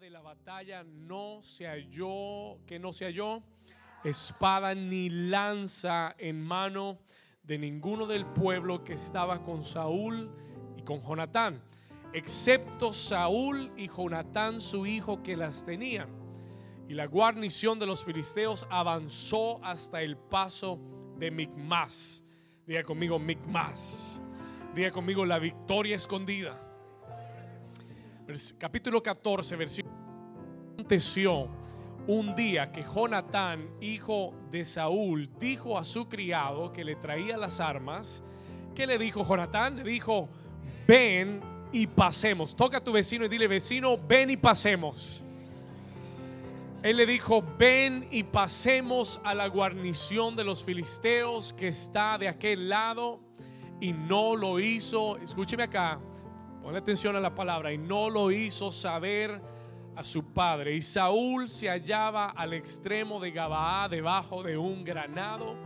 de la batalla no se halló, que no se halló espada ni lanza en mano de ninguno del pueblo que estaba con Saúl y con Jonatán, excepto Saúl y Jonatán su hijo que las tenían. Y la guarnición de los filisteos avanzó hasta el paso de Micmas. Diga conmigo Micmas. Diga conmigo la victoria escondida. Capítulo 14, versículo. Aconteció un día que Jonatán, hijo de Saúl, dijo a su criado que le traía las armas. ¿Qué le dijo Jonatán? Le dijo, ven y pasemos. Toca a tu vecino y dile, vecino, ven y pasemos. Él le dijo, ven y pasemos a la guarnición de los filisteos que está de aquel lado. Y no lo hizo, escúcheme acá, ponle atención a la palabra, y no lo hizo saber a su padre. Y Saúl se hallaba al extremo de Gabaá, debajo de un granado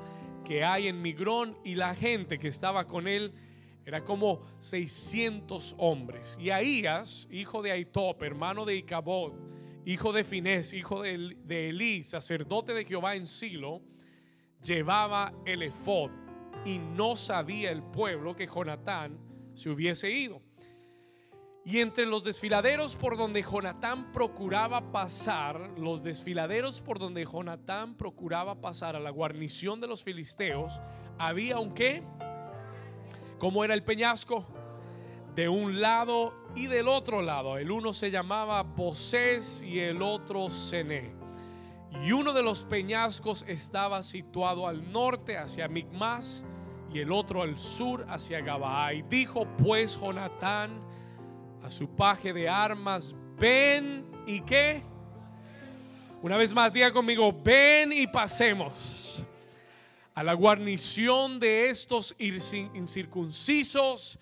que hay en Migrón, y la gente que estaba con él era como 600 hombres. Y Ahías, hijo de Aitop, hermano de Icabod, hijo de Finés, hijo de, de Elí, sacerdote de Jehová en Silo, llevaba el efod y no sabía el pueblo que Jonatán se hubiese ido. Y entre los desfiladeros por donde Jonatán procuraba pasar, los desfiladeros por donde Jonatán procuraba pasar a la guarnición de los filisteos, había un qué? ¿Cómo era el peñasco? De un lado y del otro lado. El uno se llamaba Bosés y el otro Cené. Y uno de los peñascos estaba situado al norte hacia Micmas y el otro al sur hacia Gabaa. Y dijo pues Jonatán, a su paje de armas, ven y qué. Una vez más, diga conmigo, ven y pasemos a la guarnición de estos incircuncisos.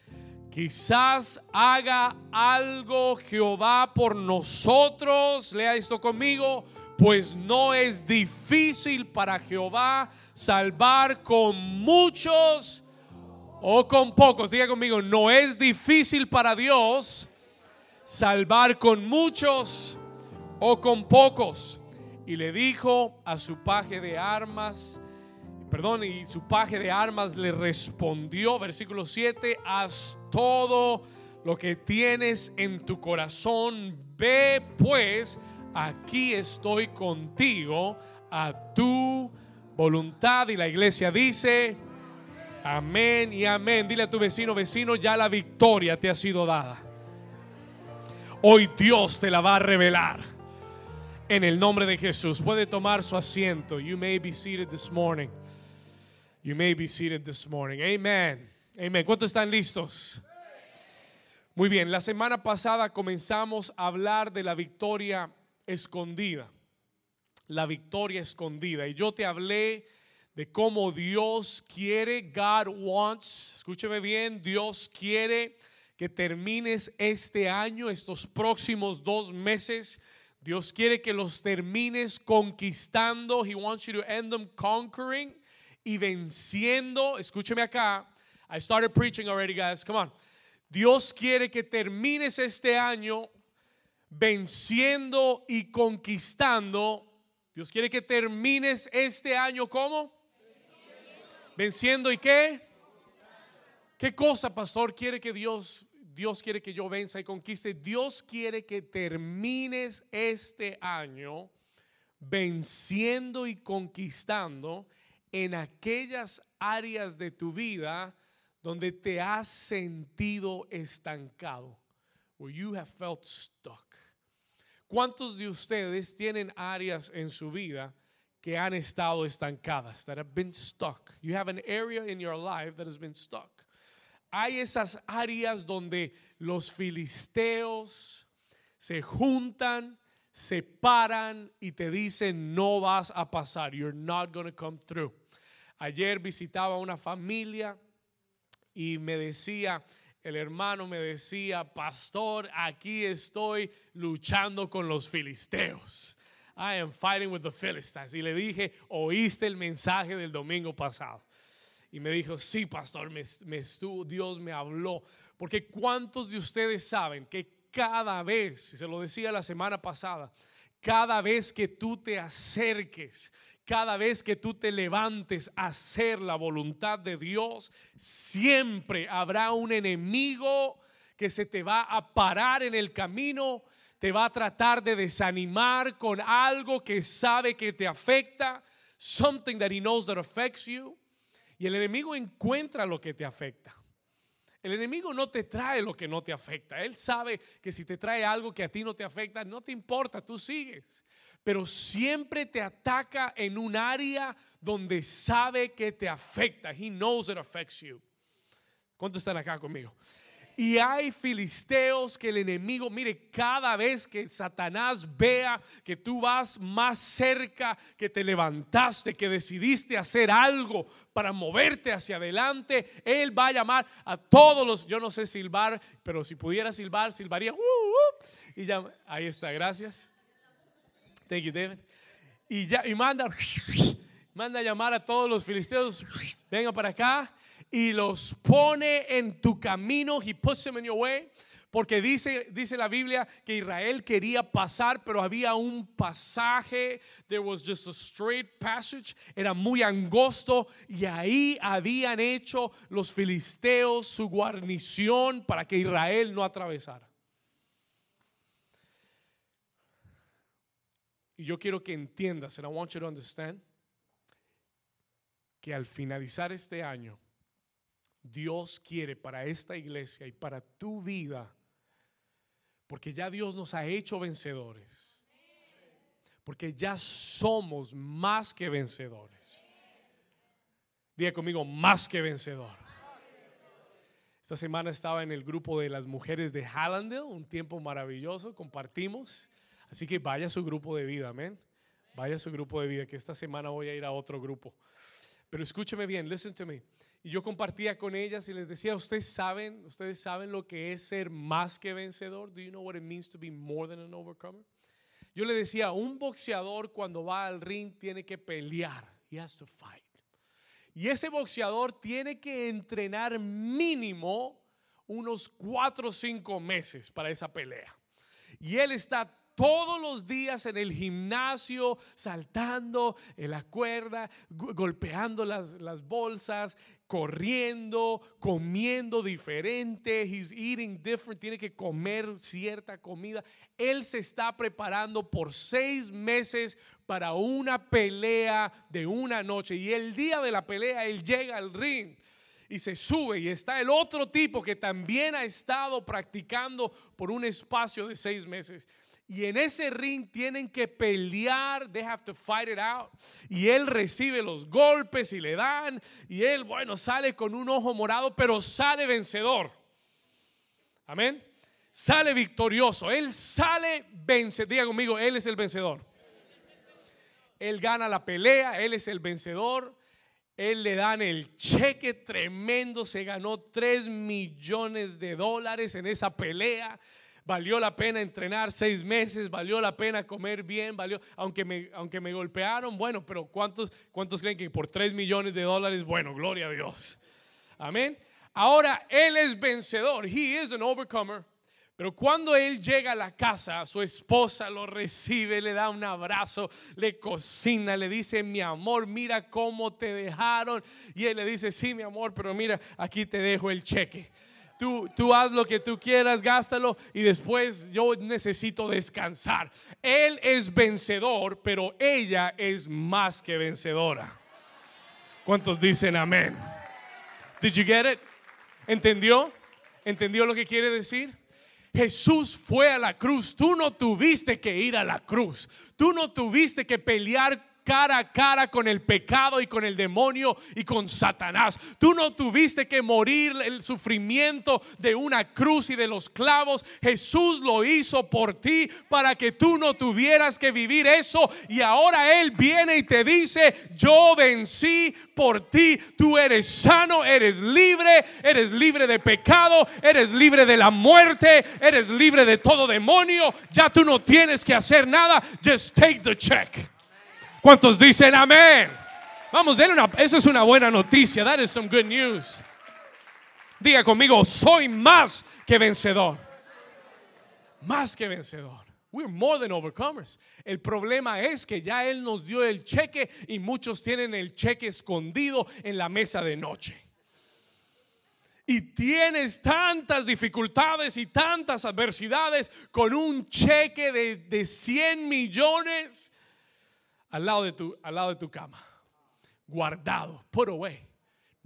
Quizás haga algo Jehová por nosotros. Lea esto conmigo. Pues no es difícil para Jehová salvar con muchos o con pocos. Diga conmigo, no es difícil para Dios salvar con muchos o con pocos. Y le dijo a su paje de armas, perdón, y su paje de armas le respondió, versículo 7, haz todo lo que tienes en tu corazón, ve pues, aquí estoy contigo a tu voluntad. Y la iglesia dice, amén y amén. Dile a tu vecino, vecino, ya la victoria te ha sido dada. Hoy Dios te la va a revelar. En el nombre de Jesús. Puede tomar su asiento. You may be seated this morning. You may be seated this morning. Amen. Amen. ¿Cuántos están listos? Muy bien, la semana pasada comenzamos a hablar de la victoria escondida. La victoria escondida. Y yo te hablé de cómo Dios quiere, God wants, escúcheme bien, Dios quiere que termines este año, estos próximos dos meses. Dios quiere que los termines conquistando. He wants you to end them conquering y venciendo. Escúcheme acá. I started preaching already, guys. Come on. Dios quiere que termines este año venciendo y conquistando. Dios quiere que termines este año como venciendo y qué? ¿Qué cosa, pastor, quiere que Dios Dios quiere que yo venza y conquiste. Dios quiere que termines este año venciendo y conquistando en aquellas áreas de tu vida donde te has sentido estancado. Where you have felt stuck. ¿Cuántos de ustedes tienen áreas en su vida que han estado estancadas? That have been stuck. You have an area in your life that has been stuck hay esas áreas donde los filisteos se juntan, se paran y te dicen no vas a pasar, you're not going to come through. Ayer visitaba una familia y me decía, el hermano me decía, pastor, aquí estoy luchando con los filisteos. I am fighting with the Philistines. Y le dije, oíste el mensaje del domingo pasado. Y me dijo, sí, pastor, me, Dios me habló. Porque ¿cuántos de ustedes saben que cada vez, se lo decía la semana pasada, cada vez que tú te acerques, cada vez que tú te levantes a hacer la voluntad de Dios, siempre habrá un enemigo que se te va a parar en el camino, te va a tratar de desanimar con algo que sabe que te afecta, something that he knows that affects you. Y el enemigo encuentra lo que te afecta. El enemigo no te trae lo que no te afecta. Él sabe que si te trae algo que a ti no te afecta, no te importa, tú sigues. Pero siempre te ataca en un área donde sabe que te afecta. He knows it affects you. ¿Cuántos están acá conmigo? Y hay filisteos que el enemigo, mire, cada vez que Satanás vea que tú vas más cerca, que te levantaste, que decidiste hacer algo para moverte hacia adelante, él va a llamar a todos los, yo no sé silbar, pero si pudiera silbar, silbaría. Uh, uh, y ya, ahí está, gracias. Thank you, David. Y ya, y manda, manda a llamar a todos los filisteos, vengan para acá y los pone en tu camino. He puts them in your way. Porque dice, dice la Biblia que Israel quería pasar, pero había un pasaje, there was just a straight passage, era muy angosto y ahí habían hecho los filisteos su guarnición para que Israel no atravesara. Y yo quiero que entiendas, and I want you to understand, que al finalizar este año, Dios quiere para esta iglesia y para tu vida, porque ya Dios nos ha hecho vencedores, porque ya somos más que vencedores. Diga conmigo, más que vencedor. Esta semana estaba en el grupo de las mujeres de Hallandale, un tiempo maravilloso, compartimos. Así que vaya a su grupo de vida, amén. Vaya a su grupo de vida, que esta semana voy a ir a otro grupo. Pero escúcheme bien, listen to me. Y yo compartía con ellas y les decía, ustedes saben, ustedes saben lo que es ser más que vencedor. Do you know what it means to be more than an overcomer? Yo le decía, un boxeador cuando va al ring tiene que pelear. He has to fight. Y ese boxeador tiene que entrenar mínimo unos cuatro o cinco meses para esa pelea. Y él está todos los días en el gimnasio, saltando en la cuerda, golpeando las, las bolsas, corriendo, comiendo diferente, he's eating different, tiene que comer cierta comida. Él se está preparando por seis meses para una pelea de una noche y el día de la pelea él llega al ring y se sube y está el otro tipo que también ha estado practicando por un espacio de seis meses. Y en ese ring tienen que pelear, they have to fight it out. Y él recibe los golpes y le dan. Y él, bueno, sale con un ojo morado, pero sale vencedor. Amén. Sale victorioso. Él sale vencedor. Diga conmigo, él es el vencedor. Él gana la pelea, él es el vencedor. Él le dan el cheque tremendo, se ganó 3 millones de dólares en esa pelea valió la pena entrenar seis meses, valió la pena comer bien, valió, aunque me, aunque me golpearon, bueno, pero ¿cuántos, ¿cuántos creen que por tres millones de dólares, bueno, gloria a Dios? Amén. Ahora Él es vencedor, He is an overcomer. Pero cuando él llega a la casa, su esposa lo recibe, le da un abrazo, le cocina, le dice, mi amor, mira cómo te dejaron. Y él le dice, sí, mi amor, pero mira, aquí te dejo el cheque tú, tú haz lo que tú quieras, gástalo y después yo necesito descansar. Él es vencedor, pero ella es más que vencedora. ¿Cuántos dicen amén? Did you get it? ¿Entendió? ¿Entendió lo que quiere decir? Jesús fue a la cruz. Tú no tuviste que ir a la cruz. Tú no tuviste que pelear cara a cara con el pecado y con el demonio y con Satanás. Tú no tuviste que morir el sufrimiento de una cruz y de los clavos. Jesús lo hizo por ti para que tú no tuvieras que vivir eso. Y ahora Él viene y te dice, yo vencí por ti. Tú eres sano, eres libre, eres libre de pecado, eres libre de la muerte, eres libre de todo demonio. Ya tú no tienes que hacer nada. Just take the check. ¿Cuántos dicen amén? Vamos, denle una, eso es una buena noticia. That is some good news. Diga conmigo, soy más que vencedor. Más que vencedor. We're more than overcomers. El problema es que ya Él nos dio el cheque y muchos tienen el cheque escondido en la mesa de noche. Y tienes tantas dificultades y tantas adversidades con un cheque de, de 100 millones al lado, de tu, al lado de tu cama. Guardado, put away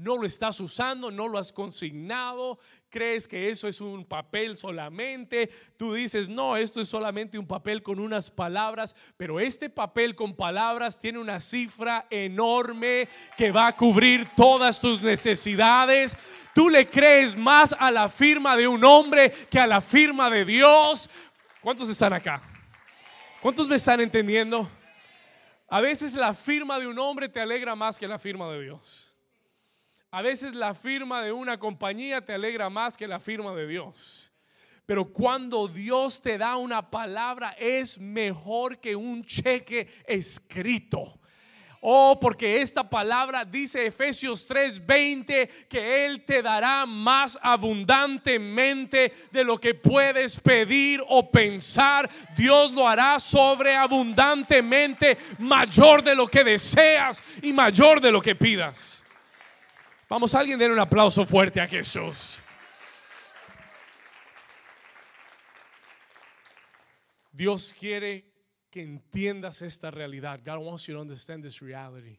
no lo estás usando, no lo has consignado, crees que eso es un papel solamente, tú dices, no, esto es solamente un papel con unas palabras, pero este papel con palabras tiene una cifra enorme que va a cubrir todas tus necesidades. Tú le crees más a la firma de un hombre que a la firma de Dios. ¿Cuántos están acá? ¿Cuántos me están entendiendo? A veces la firma de un hombre te alegra más que la firma de Dios. A veces la firma de una compañía te alegra más que la firma de Dios. Pero cuando Dios te da una palabra es mejor que un cheque escrito. Oh, porque esta palabra dice Efesios 3:20 que Él te dará más abundantemente de lo que puedes pedir o pensar. Dios lo hará sobreabundantemente, mayor de lo que deseas y mayor de lo que pidas. Vamos, alguien den un aplauso fuerte a Jesús. Dios quiere que entiendas esta realidad. God wants you to understand this reality.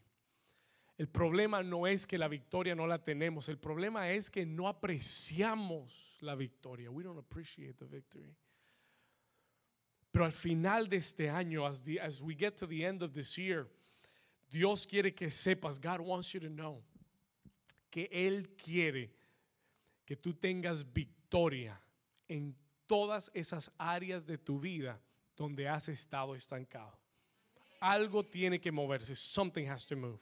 El problema no es que la victoria no la tenemos, el problema es que no apreciamos la victoria. We don't appreciate the victory. Pero al final de este año, as, as we get to the end of this year, Dios quiere que sepas, God wants you to know que Él quiere que tú tengas victoria en todas esas áreas de tu vida donde has estado estancado. Algo tiene que moverse. Something has to move.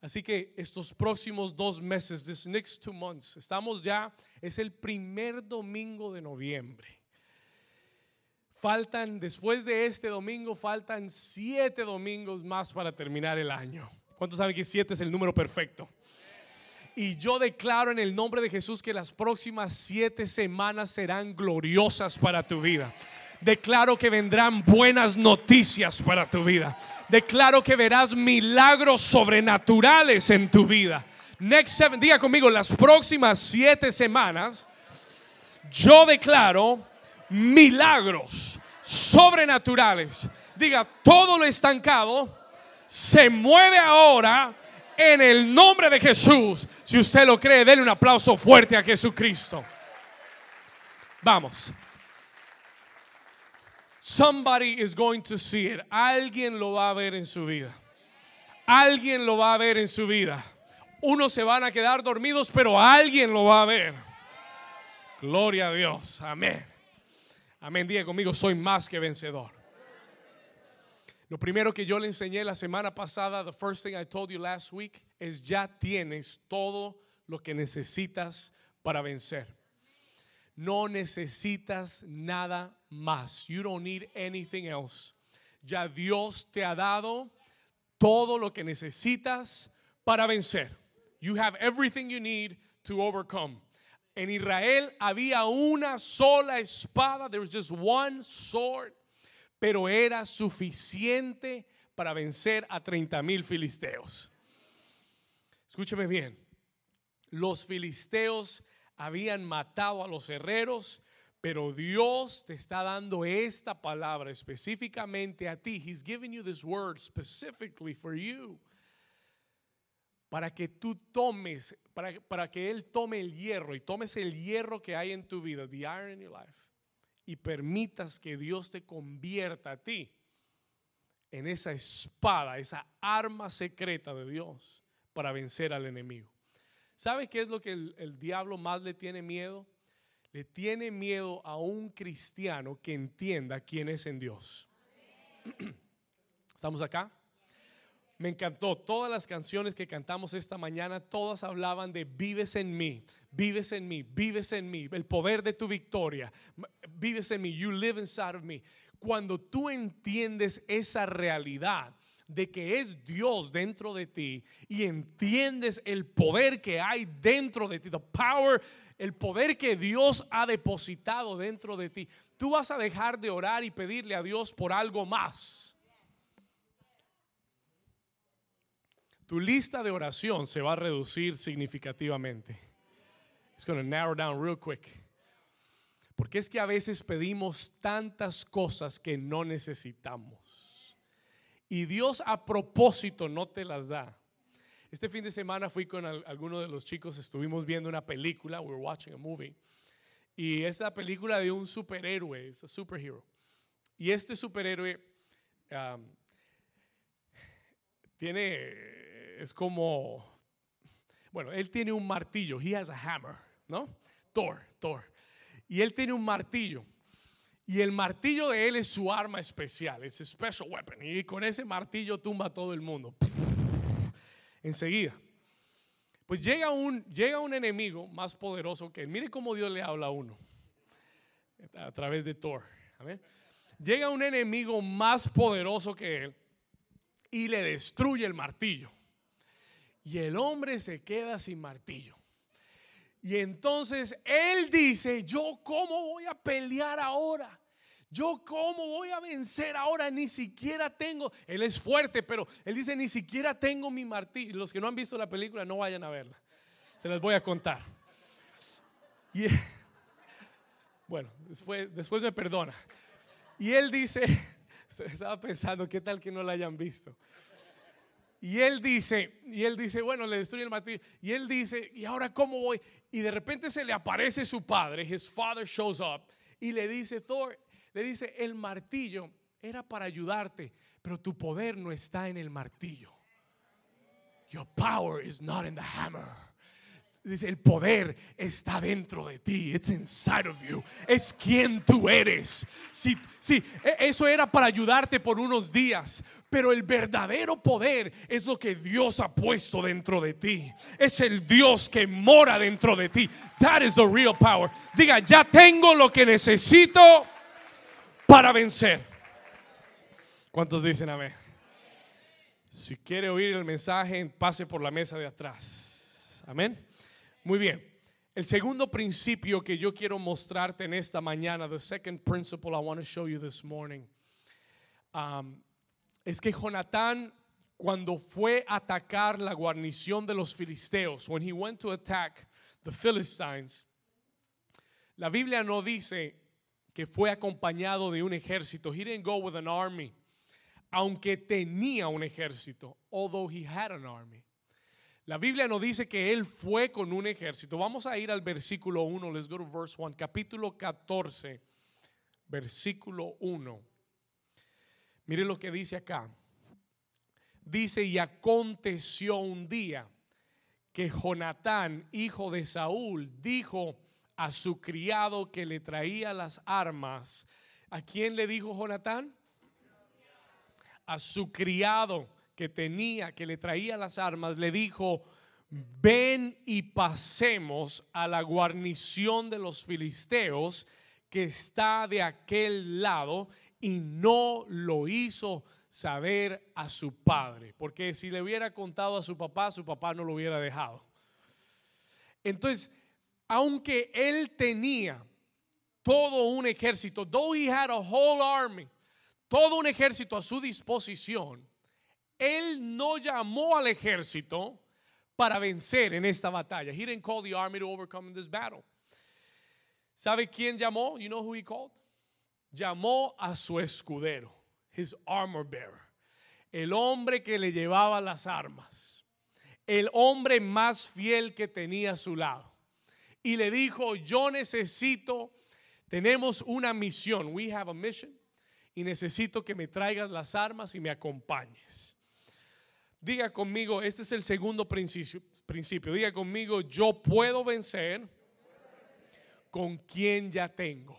Así que estos próximos dos meses, this next two months, estamos ya, es el primer domingo de noviembre. Faltan, después de este domingo, faltan siete domingos más para terminar el año. ¿Cuántos saben que siete es el número perfecto? Y yo declaro en el nombre de Jesús que las próximas siete semanas serán gloriosas para tu vida. Declaro que vendrán buenas noticias para tu vida. Declaro que verás milagros sobrenaturales en tu vida. Next seven, diga conmigo, las próximas siete semanas, yo declaro milagros sobrenaturales. Diga, todo lo estancado se mueve ahora en el nombre de Jesús. Si usted lo cree, denle un aplauso fuerte a Jesucristo. Vamos. Somebody is going to see it. Alguien lo va a ver en su vida. Alguien lo va a ver en su vida. Unos se van a quedar dormidos, pero alguien lo va a ver. Gloria a Dios. Amén. Amén. Diga conmigo, soy más que vencedor. Lo primero que yo le enseñé la semana pasada, the first thing I told you last week, es ya tienes todo lo que necesitas para vencer. No necesitas nada más. You don't need anything else. Ya Dios te ha dado todo lo que necesitas para vencer. You have everything you need to overcome. En Israel había una sola espada. There was just one sword pero era suficiente para vencer a 30 mil filisteos. Escúcheme bien, los filisteos habían matado a los herreros, pero Dios te está dando esta palabra específicamente a ti. He's giving you this word specifically for you. Para que tú tomes, para, para que Él tome el hierro y tomes el hierro que hay en tu vida, the iron in your life y permitas que Dios te convierta a ti en esa espada, esa arma secreta de Dios para vencer al enemigo. ¿Sabe qué es lo que el, diablo más le tiene miedo? Le tiene miedo a un cristiano que entienda quién es en Dios. ¿Estamos acá? Me encantó. Todas las canciones que cantamos esta mañana, todas hablaban de vives en mí, vives en mí, vives en mí, el poder de tu victoria, vives en mí, you live inside of me. Cuando tú entiendes esa realidad de que es Dios dentro de ti y entiendes el poder que hay dentro de ti, the power, el poder que Dios ha depositado dentro de ti, tú vas a dejar de orar y pedirle a Dios por algo más. Tu lista de oración se va a reducir significativamente. It's going to narrow down real quick. Porque es que a veces pedimos tantas cosas que no necesitamos. Y Dios a propósito no te las da. Este fin de semana fui con algunos de los chicos, estuvimos viendo una película, we were watching a movie. Y esa película de un superhéroe, es un superhero. Y este superhéroe um, tiene, es como, bueno, él tiene un martillo, he has a hammer, ¿no? Thor, Thor. Y él tiene un martillo. Y el martillo de él es su arma especial, es special weapon. Y con ese martillo tumba a todo el mundo. Enseguida. Pues llega un, llega un enemigo más poderoso que él. Mire cómo Dios le habla a uno a través de Thor. Llega un enemigo más poderoso que él y le destruye el martillo. Y el hombre se queda sin martillo. Y entonces él dice, yo cómo voy a pelear ahora. Yo cómo voy a vencer ahora, ni siquiera tengo, él es fuerte, pero él dice, ni siquiera tengo mi martillo. Los que no han visto la película, no vayan a verla. Se les voy a contar. Y, bueno, después, después me perdona. Y él dice, estaba pensando, ¿qué tal que no la hayan visto? Y él dice, y él dice, bueno, le destruye el martillo. Y él dice, ¿y ahora cómo voy? Y de repente se le aparece su padre, his father shows up, y le dice, Thor, le dice, el martillo era para ayudarte, pero tu poder no está en el martillo. Your power is not in the hammer. Dice, el poder está dentro de ti. It's inside of you. Es quien tú eres. Sí, sí, e, eso era para ayudarte por unos días. Pero el verdadero poder es lo que Dios ha puesto dentro de ti. Es el Dios que mora dentro de ti. That is the real power. Diga, ya tengo lo que necesito para vencer. ¿Cuántos dicen amén? Si quiere oír el mensaje, pase por la mesa de atrás. Amén. Muy bien. El segundo principio que yo quiero mostrarte en esta mañana, the second principle I want to show you this morning, um, es que Jonatán, cuando fue a atacar la guarnición de los filisteos, when he went to attack the Philistines, la Biblia no dice que fue acompañado de un ejército. He didn't go with an army, aunque tenía un ejército, although he had an army. La Biblia no dice que él fue con un ejército. Vamos a ir al versículo 1, let's go to verse 1, capítulo 14, versículo 1. Mire lo que dice acá. Dice, y aconteció un día que Jonatán, hijo de Saúl, dijo a su criado que le traía las armas. ¿A quién le dijo Jonatán? A su criado que tenía, que le traía las armas, le dijo, ven y pasemos a la guarnición de los filisteos que está de aquel lado y no lo hizo saber a su padre, porque si le hubiera contado a su papá, su papá no lo hubiera dejado. Entonces, aunque él tenía todo un ejército, though he had a whole army, todo un ejército a su disposición, él no llamó al ejército para vencer en esta batalla. He didn't call the army to overcome this battle. ¿Sabe quién llamó? You know who he called? Llamó a su escudero, his armor bearer, el hombre que le llevaba las armas, el hombre más fiel que tenía a su lado y le dijo, yo necesito, tenemos una misión, we have a mission, y necesito que me traigas las armas y me acompañes. Diga conmigo, este es el segundo principio, principio. diga conmigo, yo puedo vencer con quien ya tengo.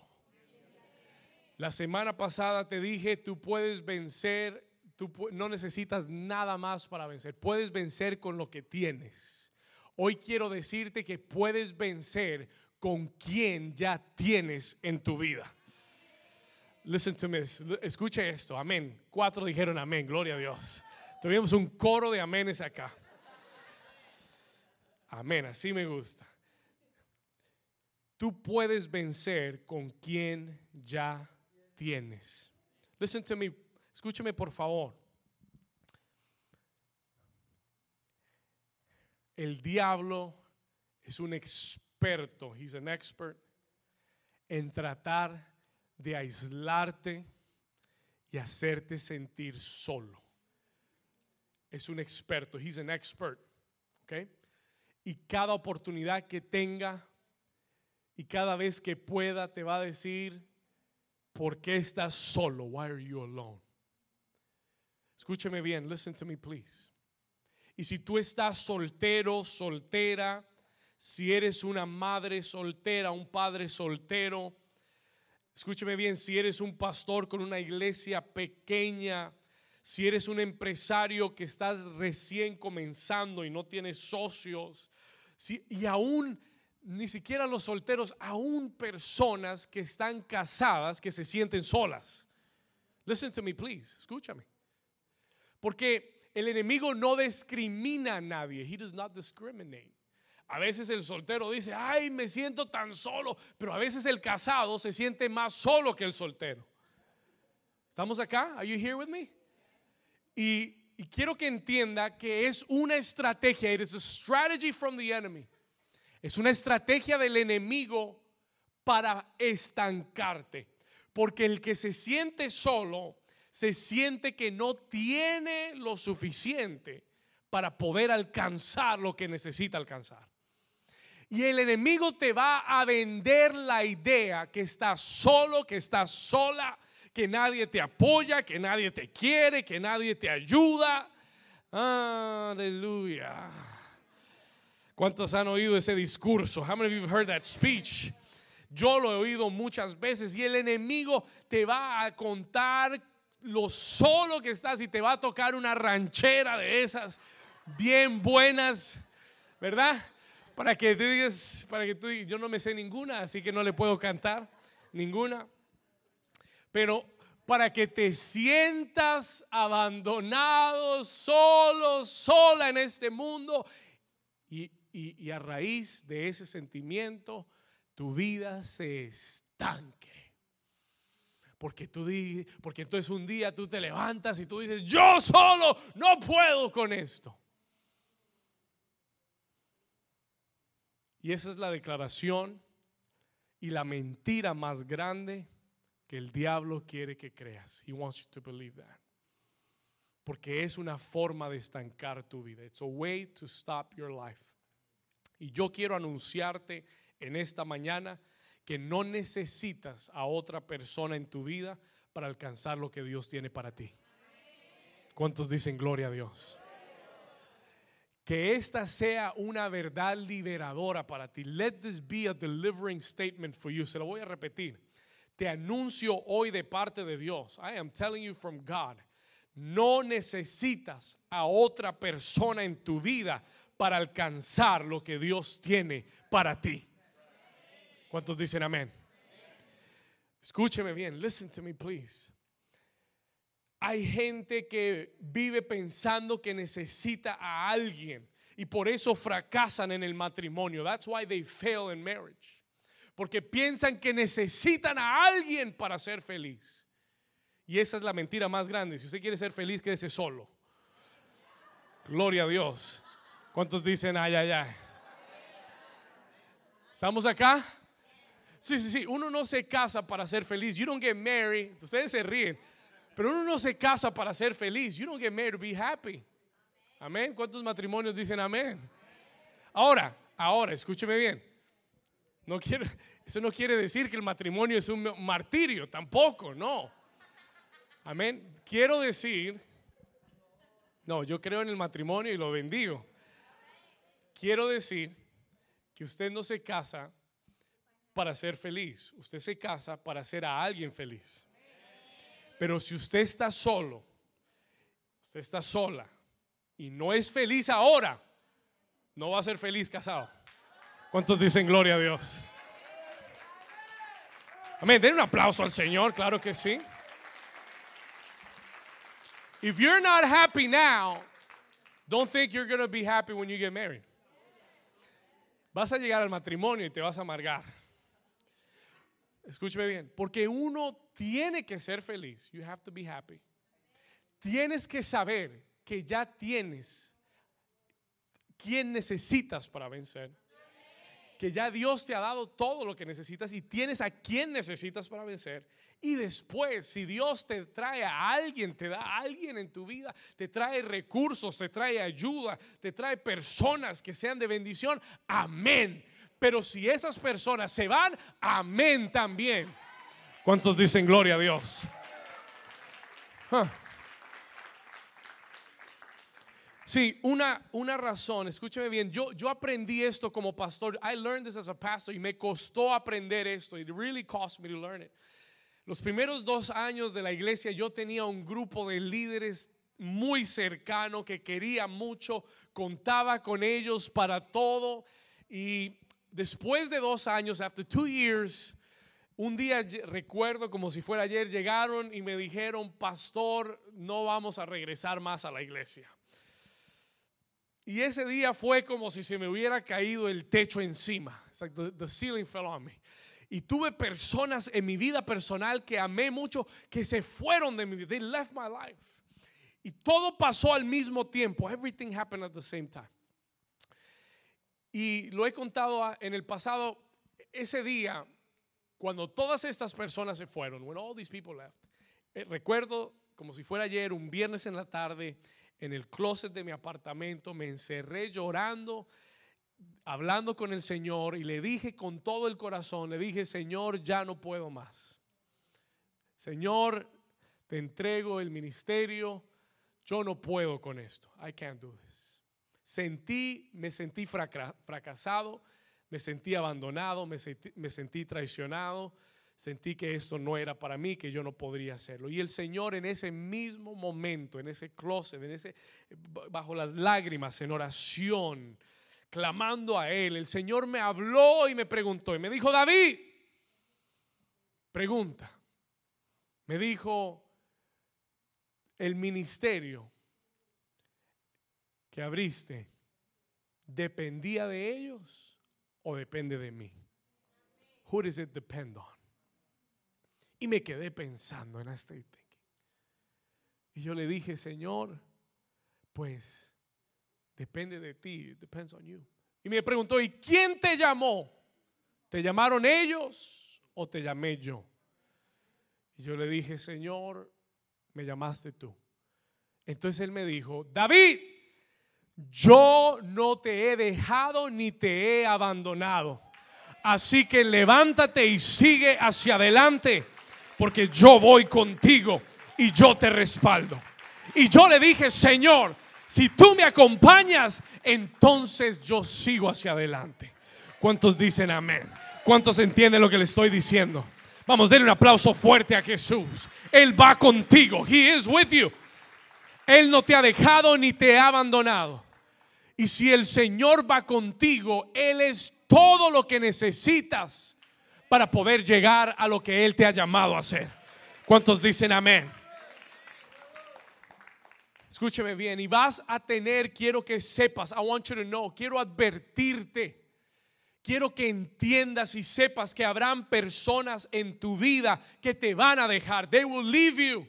La semana pasada te dije, tú puedes vencer, tú no necesitas nada más para vencer, puedes vencer con lo que tienes. Hoy quiero decirte que puedes vencer con quien ya tienes en tu vida. Listen to me, escuche esto, amén. Cuatro dijeron amén, gloria a Dios. Tuvimos un coro de aménes acá. Amén, así me gusta. tú puedes vencer con quien ya tienes. Listen to me, escúchame por favor. El diablo es un experto, he's an expert, en tratar de aislarte y hacerte sentir solo. Es un experto, he's an expert, ¿ok? Y cada oportunidad que tenga y cada vez que pueda te va a decir, ¿por qué estás solo? Why are you alone? Escúcheme bien, listen to me please. Y si tú estás soltero, soltera, si eres una madre soltera, un padre soltero, escúcheme bien, si eres un pastor con una iglesia pequeña, si eres un empresario que estás recién comenzando y no tienes socios, si, y aún ni siquiera los solteros, aún personas que están casadas que se sienten solas. Listen to me, please. Escúchame. Porque el enemigo no discrimina a nadie. He does not discriminate. A veces el soltero dice, ay, me siento tan solo, pero a veces el casado se siente más solo que el soltero. ¿Estamos acá? Are you here with me? Y, quiero que entienda que es una estrategia. It is a strategy from the enemy es una estrategia del enemigo para estancarte. Porque el que se siente solo, se siente que no tiene lo suficiente para poder alcanzar lo que necesita alcanzar. Y el enemigo te va a vender la idea que estás solo, que estás sola, que nadie te apoya, que nadie te quiere, que nadie te ayuda. Aleluya. ¿Cuántos han oído ese discurso? How many of you have heard that speech? Yo lo he oído muchas veces y el enemigo te va a contar lo solo que estás y te va a tocar una ranchera de esas bien buenas, ¿verdad? Para que tú digas, para que tú digas, yo no me sé ninguna, así que no le puedo cantar ninguna. Pero para que te sientas abandonado, solo, sola en este mundo y a raíz de ese sentimiento tu vida se estanque. Porque entonces un día tú te levantas y tú dices, "Yo solo no puedo con esto." Y esa es la declaración y la mentira más grande que el diablo quiere que creas. He wants you to believe that. Porque es una forma de estancar tu vida. It's a way to stop your life. Y yo quiero anunciarte en esta mañana que no necesitas a otra persona en tu vida para alcanzar lo que Dios tiene para ti. ¿Cuántos dicen gloria a Dios? Que esta sea una verdad liberadora para ti. Let this be a delivering statement for you. Se lo voy a repetir. Te anuncio hoy de parte de Dios. I am telling you from God. No necesitas a otra persona en tu vida para alcanzar lo que Dios tiene para ti. ¿Cuántos dicen amén? Escúcheme bien, listen to me please. Hay gente que vive pensando que necesita a alguien y por eso fracasan en el matrimonio. That's why they fail in marriage. Porque piensan que necesitan a alguien para ser feliz. Y esa es la mentira más grande. Si usted quiere ser feliz, quédese solo. Gloria a Dios. ¿Cuántos dicen ay, ay, ay? ¿Estamos acá? Sí, sí, sí. Uno no se casa para ser feliz. You don't get married. Ustedes se ríen. Pero uno no se casa para ser feliz. You don't get married to be happy. Amén. ¿Cuántos matrimonios dicen amén? Ahora, ahora, escúcheme bien. No quiero, eso no quiere decir que el matrimonio es un martirio, tampoco, no. Amén. Quiero decir, no, yo creo en el matrimonio y lo bendigo. Quiero decir que usted no se casa para ser feliz, usted se casa para hacer a alguien feliz. Pero si usted está solo, usted está sola y no es feliz ahora, no va a ser feliz casado. ¿Cuántos dicen gloria a Dios? Amén. Den un aplauso al Señor, claro que sí. If you're not happy now, don't think you're going to be happy when you get married. Vas a llegar al matrimonio y te vas a amargar. Escúcheme bien, porque uno tiene que ser feliz. You have to be happy. Tienes que saber que ya tienes quién necesitas para vencer. Que ya Dios te ha dado todo lo que necesitas y tienes a quién necesitas para vencer. Y después, si Dios te trae a alguien, te da a alguien en tu vida, te trae recursos, te trae ayuda, te trae personas que sean de bendición, amén. Pero si esas personas se van, amén también. ¿Cuántos dicen gloria a Dios? Sí, una, una razón, escúcheme bien, yo, yo aprendí esto como pastor, I learned this as a pastor y me costó aprender esto, it really cost me to learn it. Los primeros dos años de la iglesia yo tenía un grupo de líderes muy cercano que quería mucho, contaba con ellos para todo y después de dos años, after two years, un día recuerdo como si fuera ayer, llegaron y me dijeron, pastor, no vamos a regresar más a la iglesia. Y ese día fue como si se me hubiera caído el techo encima. the, ceiling fell on me. Y tuve personas en mi vida personal que amé mucho que se fueron de mi vida. They left my life. Y todo pasó al mismo tiempo. Everything happened at the same time. Y lo he contado en el pasado. Ese día, cuando todas estas personas se fueron, when all these people left, eh, recuerdo como si fuera ayer, un viernes en la tarde en el closet de mi apartamento, me encerré llorando, hablando con el Señor y le dije con todo el corazón, le dije, Señor, ya no puedo más. Señor, te entrego el ministerio, yo no puedo con esto. I can't do this. Sentí, me sentí fracasado, me sentí abandonado, me sentí, me sentí traicionado sentí que esto no era para mí, que yo no podría hacerlo. Y el Señor en ese mismo momento, en ese closet, en ese bajo las lágrimas, en oración, clamando a él, el Señor me habló y me preguntó y me dijo, "David, pregunta." Me dijo, "El ministerio que abriste dependía de ellos o depende de mí?" Who does it depend on? Y me quedé pensando en este Y yo le dije, Señor, pues depende de ti, depends on you. Y me preguntó, ¿y quién te llamó? ¿Te llamaron ellos o te llamé yo? Y yo le dije, Señor, me llamaste tú. Entonces él me dijo, David, yo no te he dejado ni te he abandonado. Así que levántate y sigue hacia adelante porque yo voy contigo y yo te respaldo. Y yo le dije, Señor, si tú me acompañas, entonces yo sigo hacia adelante. ¿Cuántos dicen amén? ¿Cuántos entienden lo que le estoy diciendo? Vamos, denle un aplauso fuerte a Jesús. Él va contigo. He is with you. Él no te ha dejado ni te ha abandonado. Y si el Señor va contigo, Él es todo lo que necesitas para poder llegar a lo que Él te ha llamado a hacer. ¿Cuántos dicen amén? Escúcheme bien, y vas a tener, quiero que sepas, I want you to know, quiero advertirte, quiero que entiendas y sepas que habrán personas en tu vida que te van a dejar. They will leave you.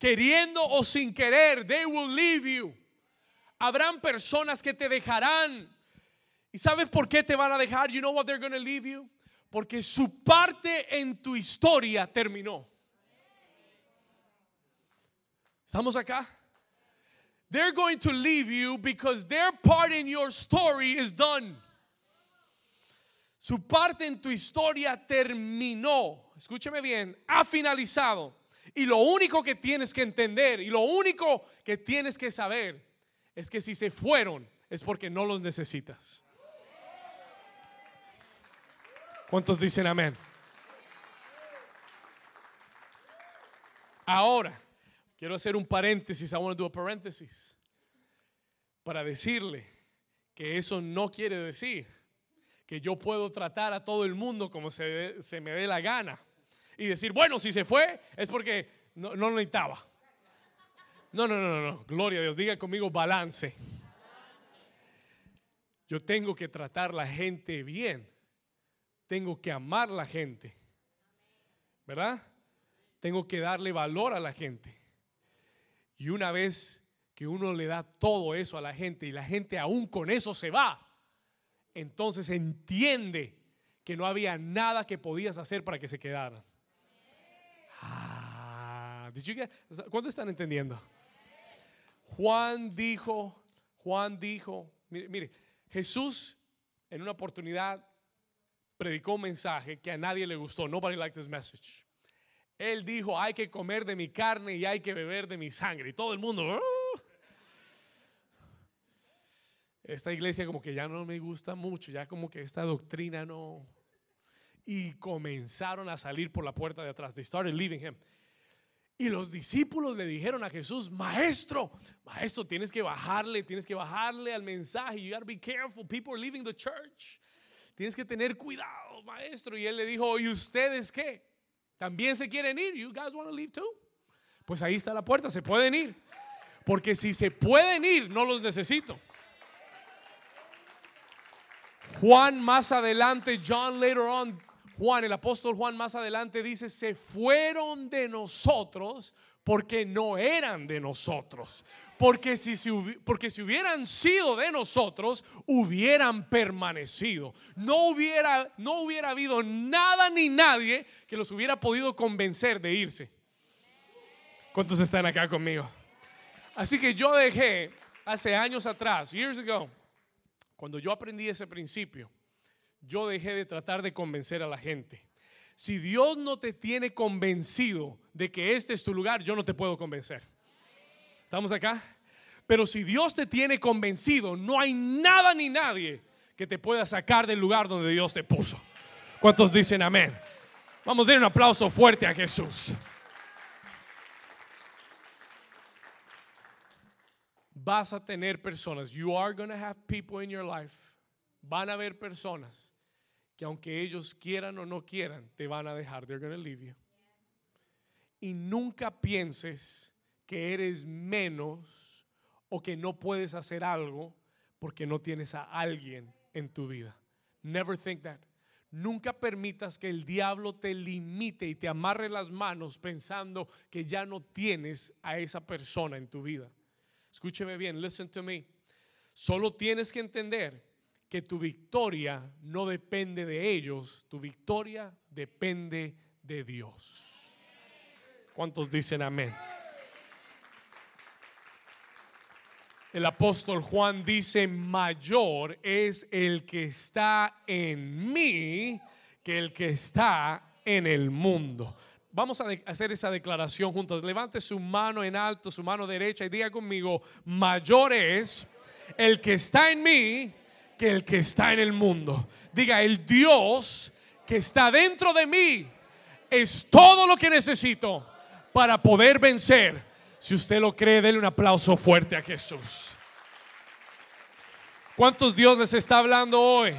Queriendo o sin querer, they will leave you. Habrán personas que te dejarán. ¿Y sabes por qué te van a dejar? You know what they're going to leave you? Porque su parte en tu historia terminó. ¿Estamos acá? They're going to leave you because their part in your story is done. Su parte en tu historia terminó. Escúcheme bien, ha finalizado. Y lo único que tienes que entender y lo único que tienes que saber es que si se fueron es porque no los necesitas. ¿Cuántos dicen amén? Ahora, quiero hacer un paréntesis, I want to do a paréntesis, para decirle que eso no quiere decir que yo puedo tratar a todo el mundo como se, me dé la gana y decir, bueno, si se fue es porque no, no necesitaba. No, no, no, no, gloria a Dios, diga conmigo balance. Yo tengo que tratar la gente bien tengo que amar la gente ¿verdad? Tengo que darle valor a la gente. Y una vez que uno le da todo eso a la gente y la gente aún con eso se va, entonces entiende que no había nada que podías hacer para que se quedaran. Ah, ¿Cuántos están entendiendo? Juan dijo, Juan dijo, mire, Jesús en una oportunidad predicó un mensaje que a nadie le gustó. Nobody liked this message. Él dijo, hay que comer de mi carne y hay que beber de mi sangre. Y todo el mundo, uh". esta iglesia como que ya no me gusta mucho, ya como que esta doctrina no. Y comenzaron a salir por la puerta de atrás. They started leaving him. Y los discípulos le dijeron a Jesús, maestro, maestro, tienes que bajarle, tienes que bajarle al mensaje. You gotta be careful. People are leaving the church. Tienes que tener cuidado, maestro. Y él le dijo, ¿y ustedes qué? ¿También se quieren ir? You guys want to leave too? Pues ahí está la puerta, se pueden ir. Porque si se pueden ir, no los necesito. Juan más adelante, John later on, Juan, el apóstol Juan más adelante dice, se fueron de nosotros porque no eran de nosotros. Porque si, porque si hubieran sido de nosotros, hubieran permanecido. No hubiera, no hubiera habido nada ni nadie que los hubiera podido convencer de irse. ¿Cuántos están acá conmigo? Así que yo dejé hace años atrás, years ago, cuando yo aprendí ese principio, yo dejé de tratar de convencer a la gente. Si Dios no te tiene convencido de que este es tu lugar, yo no te puedo convencer. ¿Estamos acá? Pero si Dios te tiene convencido, no hay nada ni nadie que te pueda sacar del lugar donde Dios te puso. ¿Cuántos dicen amén? Vamos a dar un aplauso fuerte a Jesús. Vas a tener personas. You are going to have people in your life. Van a haber personas que aunque ellos quieran o no quieran, te van a dejar. They're going to leave you. Y nunca pienses que eres menos o que no puedes hacer algo porque no tienes a alguien en tu vida. Never think that. Nunca permitas que el diablo te limite y te amarre las manos pensando que ya no tienes a esa persona en tu vida. Escúcheme bien, listen to me. Solo tienes que entender que tu victoria no depende de ellos, tu victoria depende de Dios. ¿Cuántos dicen amén? El apóstol Juan dice, mayor es el que está en mí que el que está en el mundo. Vamos a hacer esa declaración juntos. Levante su mano en alto, su mano derecha y diga conmigo, mayor es el que está en mí que el que está en el mundo. Diga, el Dios que está dentro de mí es todo lo que necesito para poder vencer. Si usted lo cree, denle un aplauso fuerte a Jesús. ¿Cuántos Dios les está hablando hoy?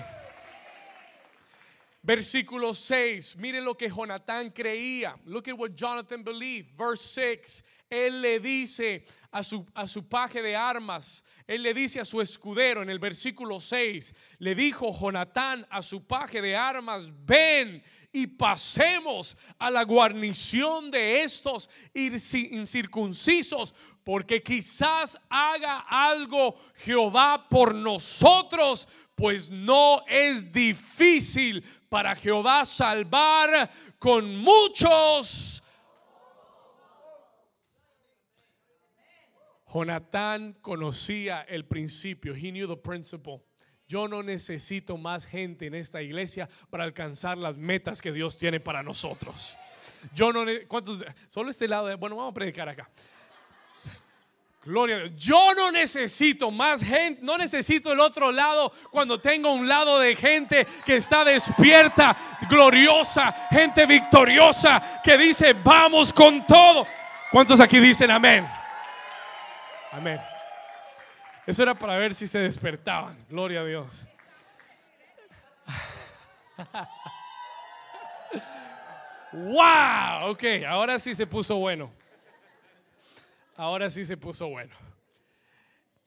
Versículo 6. Mire lo que Jonatán creía. Look at what Jonathan believed. Verse 6. Él le dice a su, a su paje de armas, él le dice a su escudero en el versículo 6, le dijo Jonatán a su paje de armas, ven y pasemos a la guarnición de estos incircuncisos, porque quizás haga algo Jehová por nosotros, pues no es difícil para Jehová salvar con muchos Jonatán conocía el principio. He knew the principle. Yo no necesito más gente en esta iglesia para alcanzar las metas que Dios tiene para nosotros. Yo no, ¿cuántos? Solo este lado, bueno, vamos a predicar acá. Gloria a Dios. Yo no necesito más gente, no necesito el otro lado cuando tengo un lado de gente que está despierta, gloriosa, gente victoriosa, que dice, vamos con todo. ¿Cuántos aquí dicen amén? Amén. Eso era para ver si se despertaban. Gloria a Dios. wow, ok, ahora sí se puso bueno. Ahora sí se puso bueno.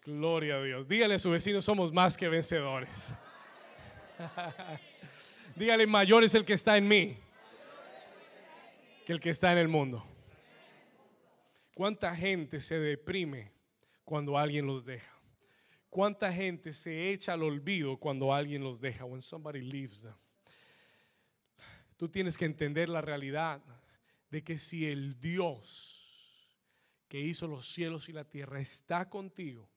Gloria a Dios. Dígale a su vecino, somos más que vencedores. Dígale, mayor es el que está en mí que el que está en el mundo. ¿Cuánta gente se deprime cuando alguien los deja? ¿Cuánta gente se echa al olvido cuando alguien los deja? When somebody leaves them. Tú tienes que entender la realidad de que si el Dios que hizo los cielos y la tierra está contigo,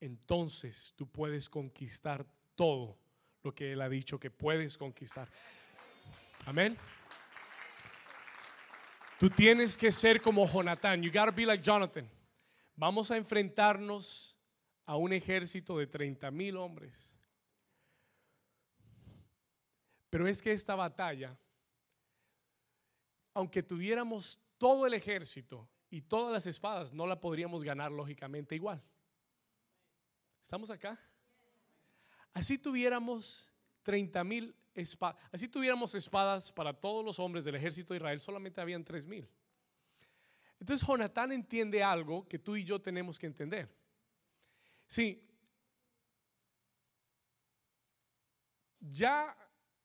entonces tú puedes conquistar todo lo que Él ha dicho que puedes conquistar. Amén. Tú tienes que ser como Jonathan. You gotta be like Jonathan. Vamos a enfrentarnos a un ejército de 30 mil hombres. Pero es que esta batalla, aunque tuviéramos todo el ejército y todas las espadas, no la podríamos ganar lógicamente igual. ¿Estamos acá? Así tuviéramos 30 mil espadas, así tuviéramos espadas para todos los hombres del ejército de Israel, solamente habían 3 mil. Entonces Jonatán entiende algo que tú y yo tenemos que entender. Sí, ya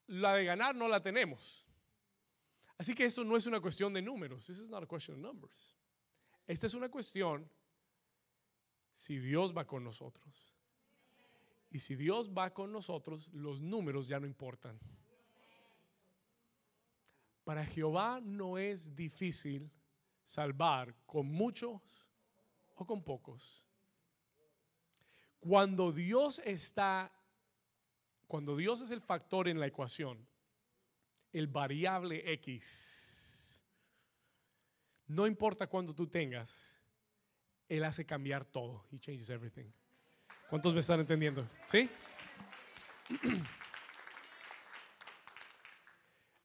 la de ganar no la tenemos. Así que esto no es una cuestión de números. This is not a question of numbers. Esta es una cuestión si Dios va con nosotros. Y si Dios va con nosotros, los números ya no importan. Para Jehová no es difícil salvar con muchos o con pocos. Cuando Dios está, cuando Dios es el factor en la ecuación, el variable X, no importa cuándo tú tengas, Él hace cambiar todo. He changes everything. ¿Cuántos me están entendiendo? ¿Sí?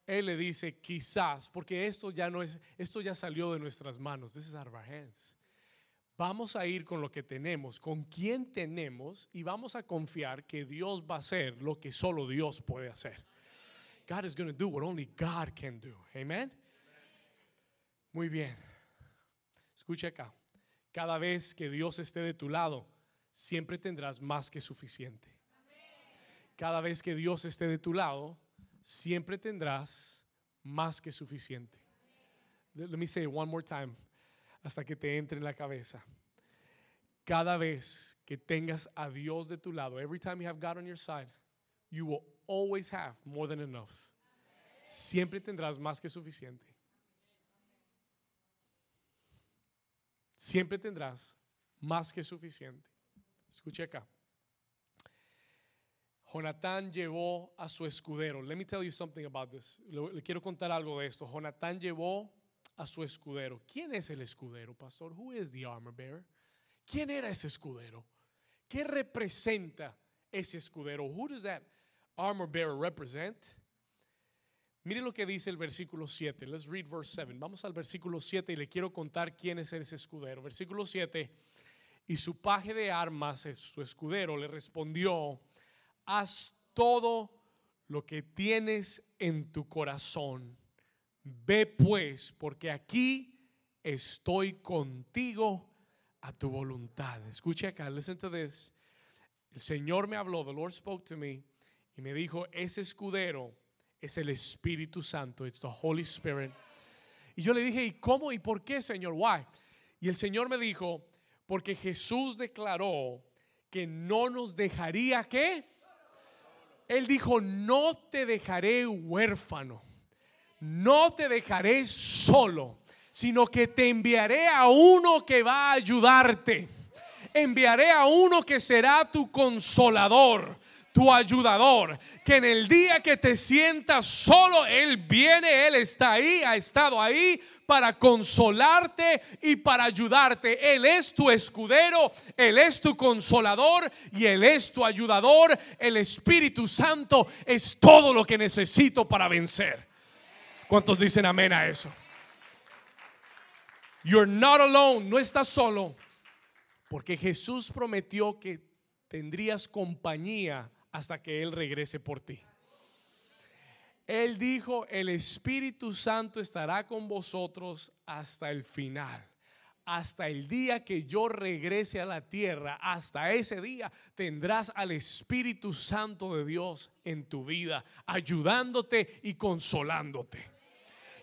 Él le dice quizás, porque esto ya no es, esto ya salió de nuestras manos. This is our hands. Vamos a ir con lo que tenemos, con quien tenemos y vamos a confiar que Dios va a hacer lo que solo Dios puede hacer. God is going to do what only God can do. Amen. Muy bien. Escucha acá. Cada vez que Dios esté de tu lado, siempre tendrás más que suficiente. Cada vez que Dios esté de tu lado, siempre tendrás más que suficiente. Let me say it one more time hasta que te entre en la cabeza. Cada vez que tengas a Dios de tu lado, every time you have God on your side, you will always have more than enough. Siempre tendrás más que suficiente. Siempre tendrás más que suficiente. Escuche acá. Jonatán llevó a su escudero. Let me tell you something about this. Le, quiero contar algo de esto. Jonatán llevó a su escudero. ¿Quién es el escudero, pastor? Who is the armor bearer? ¿Quién era ese escudero? ¿Qué representa ese escudero? Who does that armor bearer represent? Mire lo que dice el versículo 7. Let's read verse 7. Vamos al versículo 7 y le quiero contar quién es ese escudero. Versículo 7. Y su paje de armas, su escudero, le respondió, haz todo lo que tienes en tu corazón. Ve pues, porque aquí estoy contigo a tu voluntad. Escuche acá, listen to this. El Señor me habló, the Lord spoke to me, y me dijo, ese escudero es el Espíritu Santo, it's the Holy Spirit. Y yo le dije, ¿y cómo y por qué, Señor? Why? Y el Señor me dijo, porque Jesús declaró que no nos dejaría que. Él dijo, no te dejaré huérfano, no te dejaré solo, sino que te enviaré a uno que va a ayudarte. Enviaré a uno que será tu consolador tu ayudador, que en el día que te sientas solo, Él viene, Él está ahí, ha estado ahí para consolarte y para ayudarte. Él es tu escudero, Él es tu consolador y Él es tu ayudador. El Espíritu Santo es todo lo que necesito para vencer. ¿Cuántos dicen amén a eso? You're not alone, no estás solo, porque Jesús prometió que tendrías compañía hasta que Él regrese por ti. Él dijo, el Espíritu Santo estará con vosotros hasta el final. Hasta el día que yo regrese a la tierra, hasta ese día tendrás al Espíritu Santo de Dios en tu vida, ayudándote y consolándote.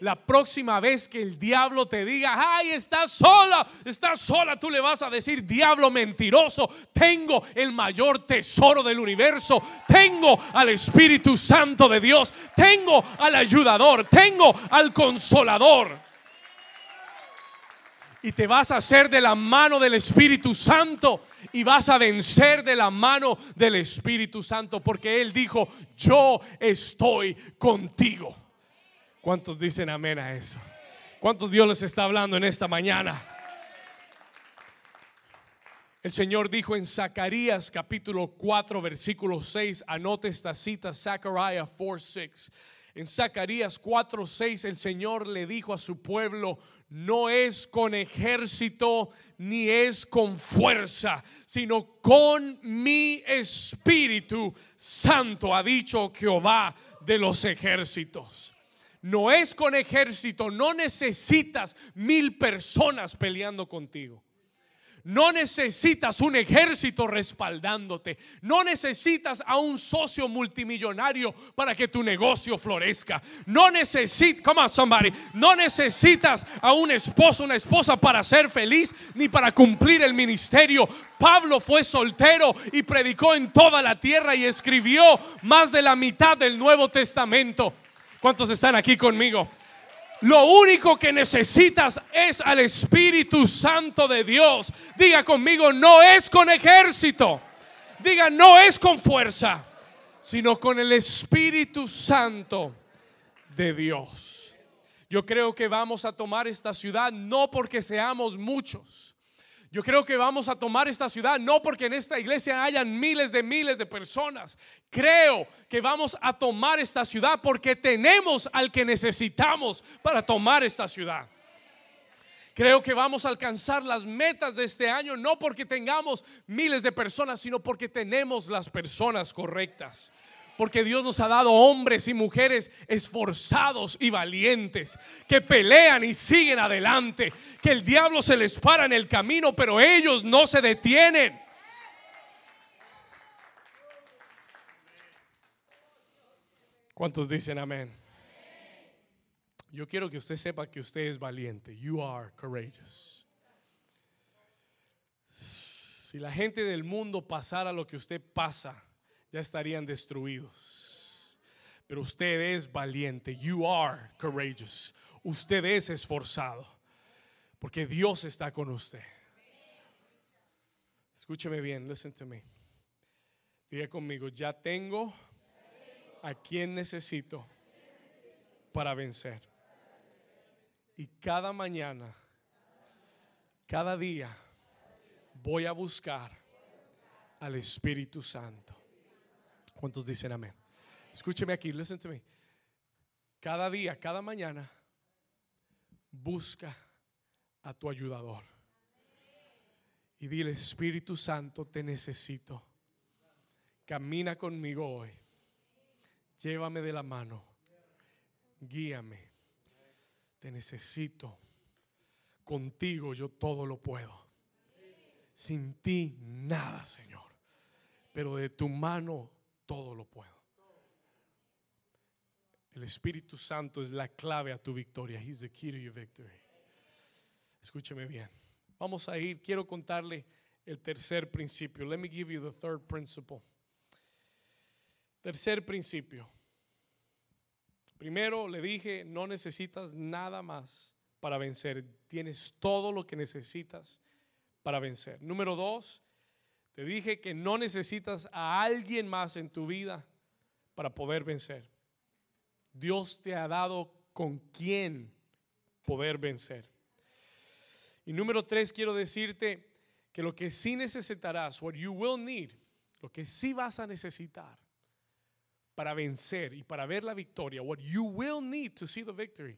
La próxima vez que el diablo te diga, ay, estás sola, estás sola, tú le vas a decir, diablo mentiroso, tengo el mayor tesoro del universo, tengo al Espíritu Santo de Dios, tengo al ayudador, tengo al consolador. Y te vas a hacer de la mano del Espíritu Santo y vas a vencer de la mano del Espíritu Santo porque Él dijo, yo estoy contigo. ¿Cuántos dicen amén a eso? ¿Cuántos Dios les está hablando en esta mañana? El Señor dijo en Zacarías capítulo 4 versículo 6, anote esta cita, Zachariah 4, 6. En Zacarías 4, 6 el Señor le dijo a su pueblo, no es con ejército ni es con fuerza, sino con mi espíritu santo, ha dicho Jehová de los ejércitos. No es con ejército, no necesitas mil personas peleando contigo. No necesitas un ejército respaldándote. No necesitas a un socio multimillonario para que tu negocio florezca. No necesitas, come on somebody, no necesitas a un esposo, una esposa para ser feliz ni para cumplir el ministerio. Pablo fue soltero y predicó en toda la tierra y escribió más de la mitad del Nuevo Testamento. ¿Cuántos están aquí conmigo? Lo único que necesitas es al Espíritu Santo de Dios. Diga conmigo, no es con ejército. Diga, no es con fuerza, sino con el Espíritu Santo de Dios. Yo creo que vamos a tomar esta ciudad no porque seamos muchos yo creo que vamos a tomar esta ciudad no porque en esta iglesia hayan miles de miles de personas. Creo que vamos a tomar esta ciudad porque tenemos al que necesitamos para tomar esta ciudad. Creo que vamos a alcanzar las metas de este año no porque tengamos miles de personas, sino porque tenemos las personas correctas. Porque Dios nos ha dado hombres y mujeres esforzados y valientes, que pelean y siguen adelante, que el diablo se les para en el camino, pero ellos no se detienen. ¿Cuántos dicen amén? Yo quiero que usted sepa que usted es valiente. You are courageous. Si la gente del mundo pasara lo que usted pasa, ya estarían destruidos. Pero usted es valiente. You are courageous. Usted es esforzado. Porque Dios está con usted. Escúcheme bien, listen to me. Diga conmigo, ya tengo a quien necesito para vencer. Y cada mañana, cada día, voy a buscar al Espíritu Santo. ¿Cuántos dicen amén? Escúcheme aquí, listen to me. Cada día, cada mañana, busca a tu ayudador. Y dile, Espíritu Santo, te necesito. Camina conmigo hoy. Llévame de la mano. Guíame. Te necesito. Contigo yo todo lo puedo. Sin ti nada, Señor. Pero de tu mano todo lo puedo. El Espíritu Santo es la clave a tu victoria. He's the key to your victory. Escúcheme bien. Vamos a ir, quiero contarle el tercer principio. Let me give you the third principle. Tercer principio. Primero le dije, no necesitas nada más para vencer. Tienes todo lo que necesitas para vencer. Número dos, te dije que no necesitas a alguien más en tu vida para poder vencer. Dios te ha dado con quién poder vencer. Y número tres, quiero decirte que lo que sí necesitarás, what you will need, lo que sí vas a necesitar para vencer y para ver la victoria, what you will need to see the victory,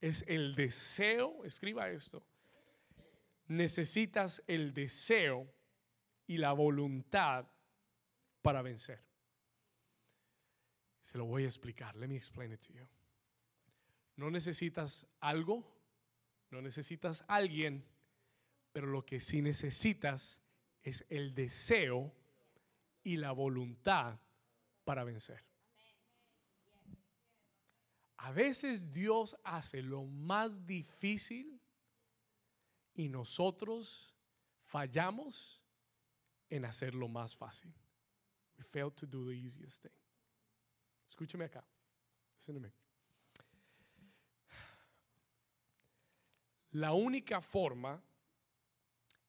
es el deseo, escriba esto, necesitas el deseo y la voluntad para vencer. Se lo voy a explicar. Let me explain it to you. No necesitas algo, no necesitas alguien, pero lo que sí necesitas es el deseo y la voluntad para vencer. A veces Dios hace lo más difícil y nosotros fallamos en hacer lo más fácil. We fail to do the easiest thing. Escúcheme acá. La única forma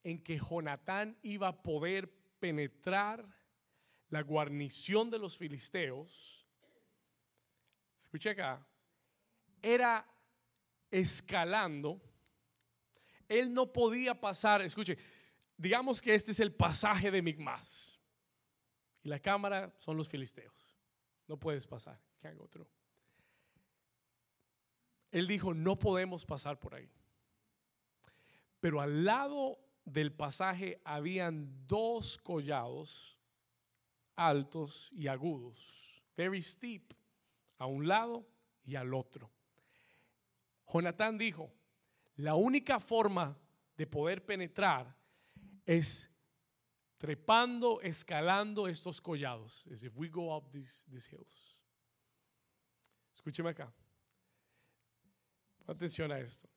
en que Jonatán iba a poder penetrar la guarnición de los filisteos, escuche acá, era escalando. Él no podía pasar, escuche, digamos que este es el pasaje de Migmas. Y la cámara son los filisteos. No puedes pasar. Can't go through. Él dijo, no podemos pasar por ahí. Pero al lado del pasaje habían dos collados altos y agudos, very steep, a un lado y al otro. Jonatán dijo, la única forma de poder penetrar es trepando, escalando estos collados. As if we go up these, these hills. Escúcheme acá. Atención a esto.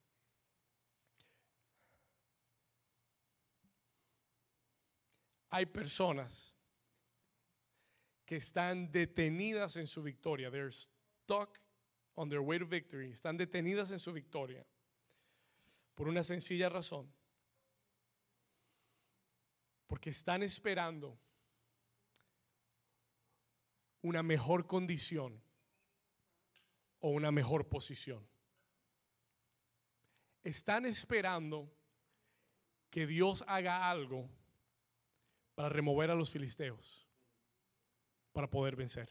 Hay personas que están detenidas en su victoria. They're stuck on their way to victory. Están detenidas en su victoria por una sencilla razón. Porque están esperando una mejor condición o una mejor posición. Están esperando que Dios haga algo para remover a los filisteos, para poder vencer.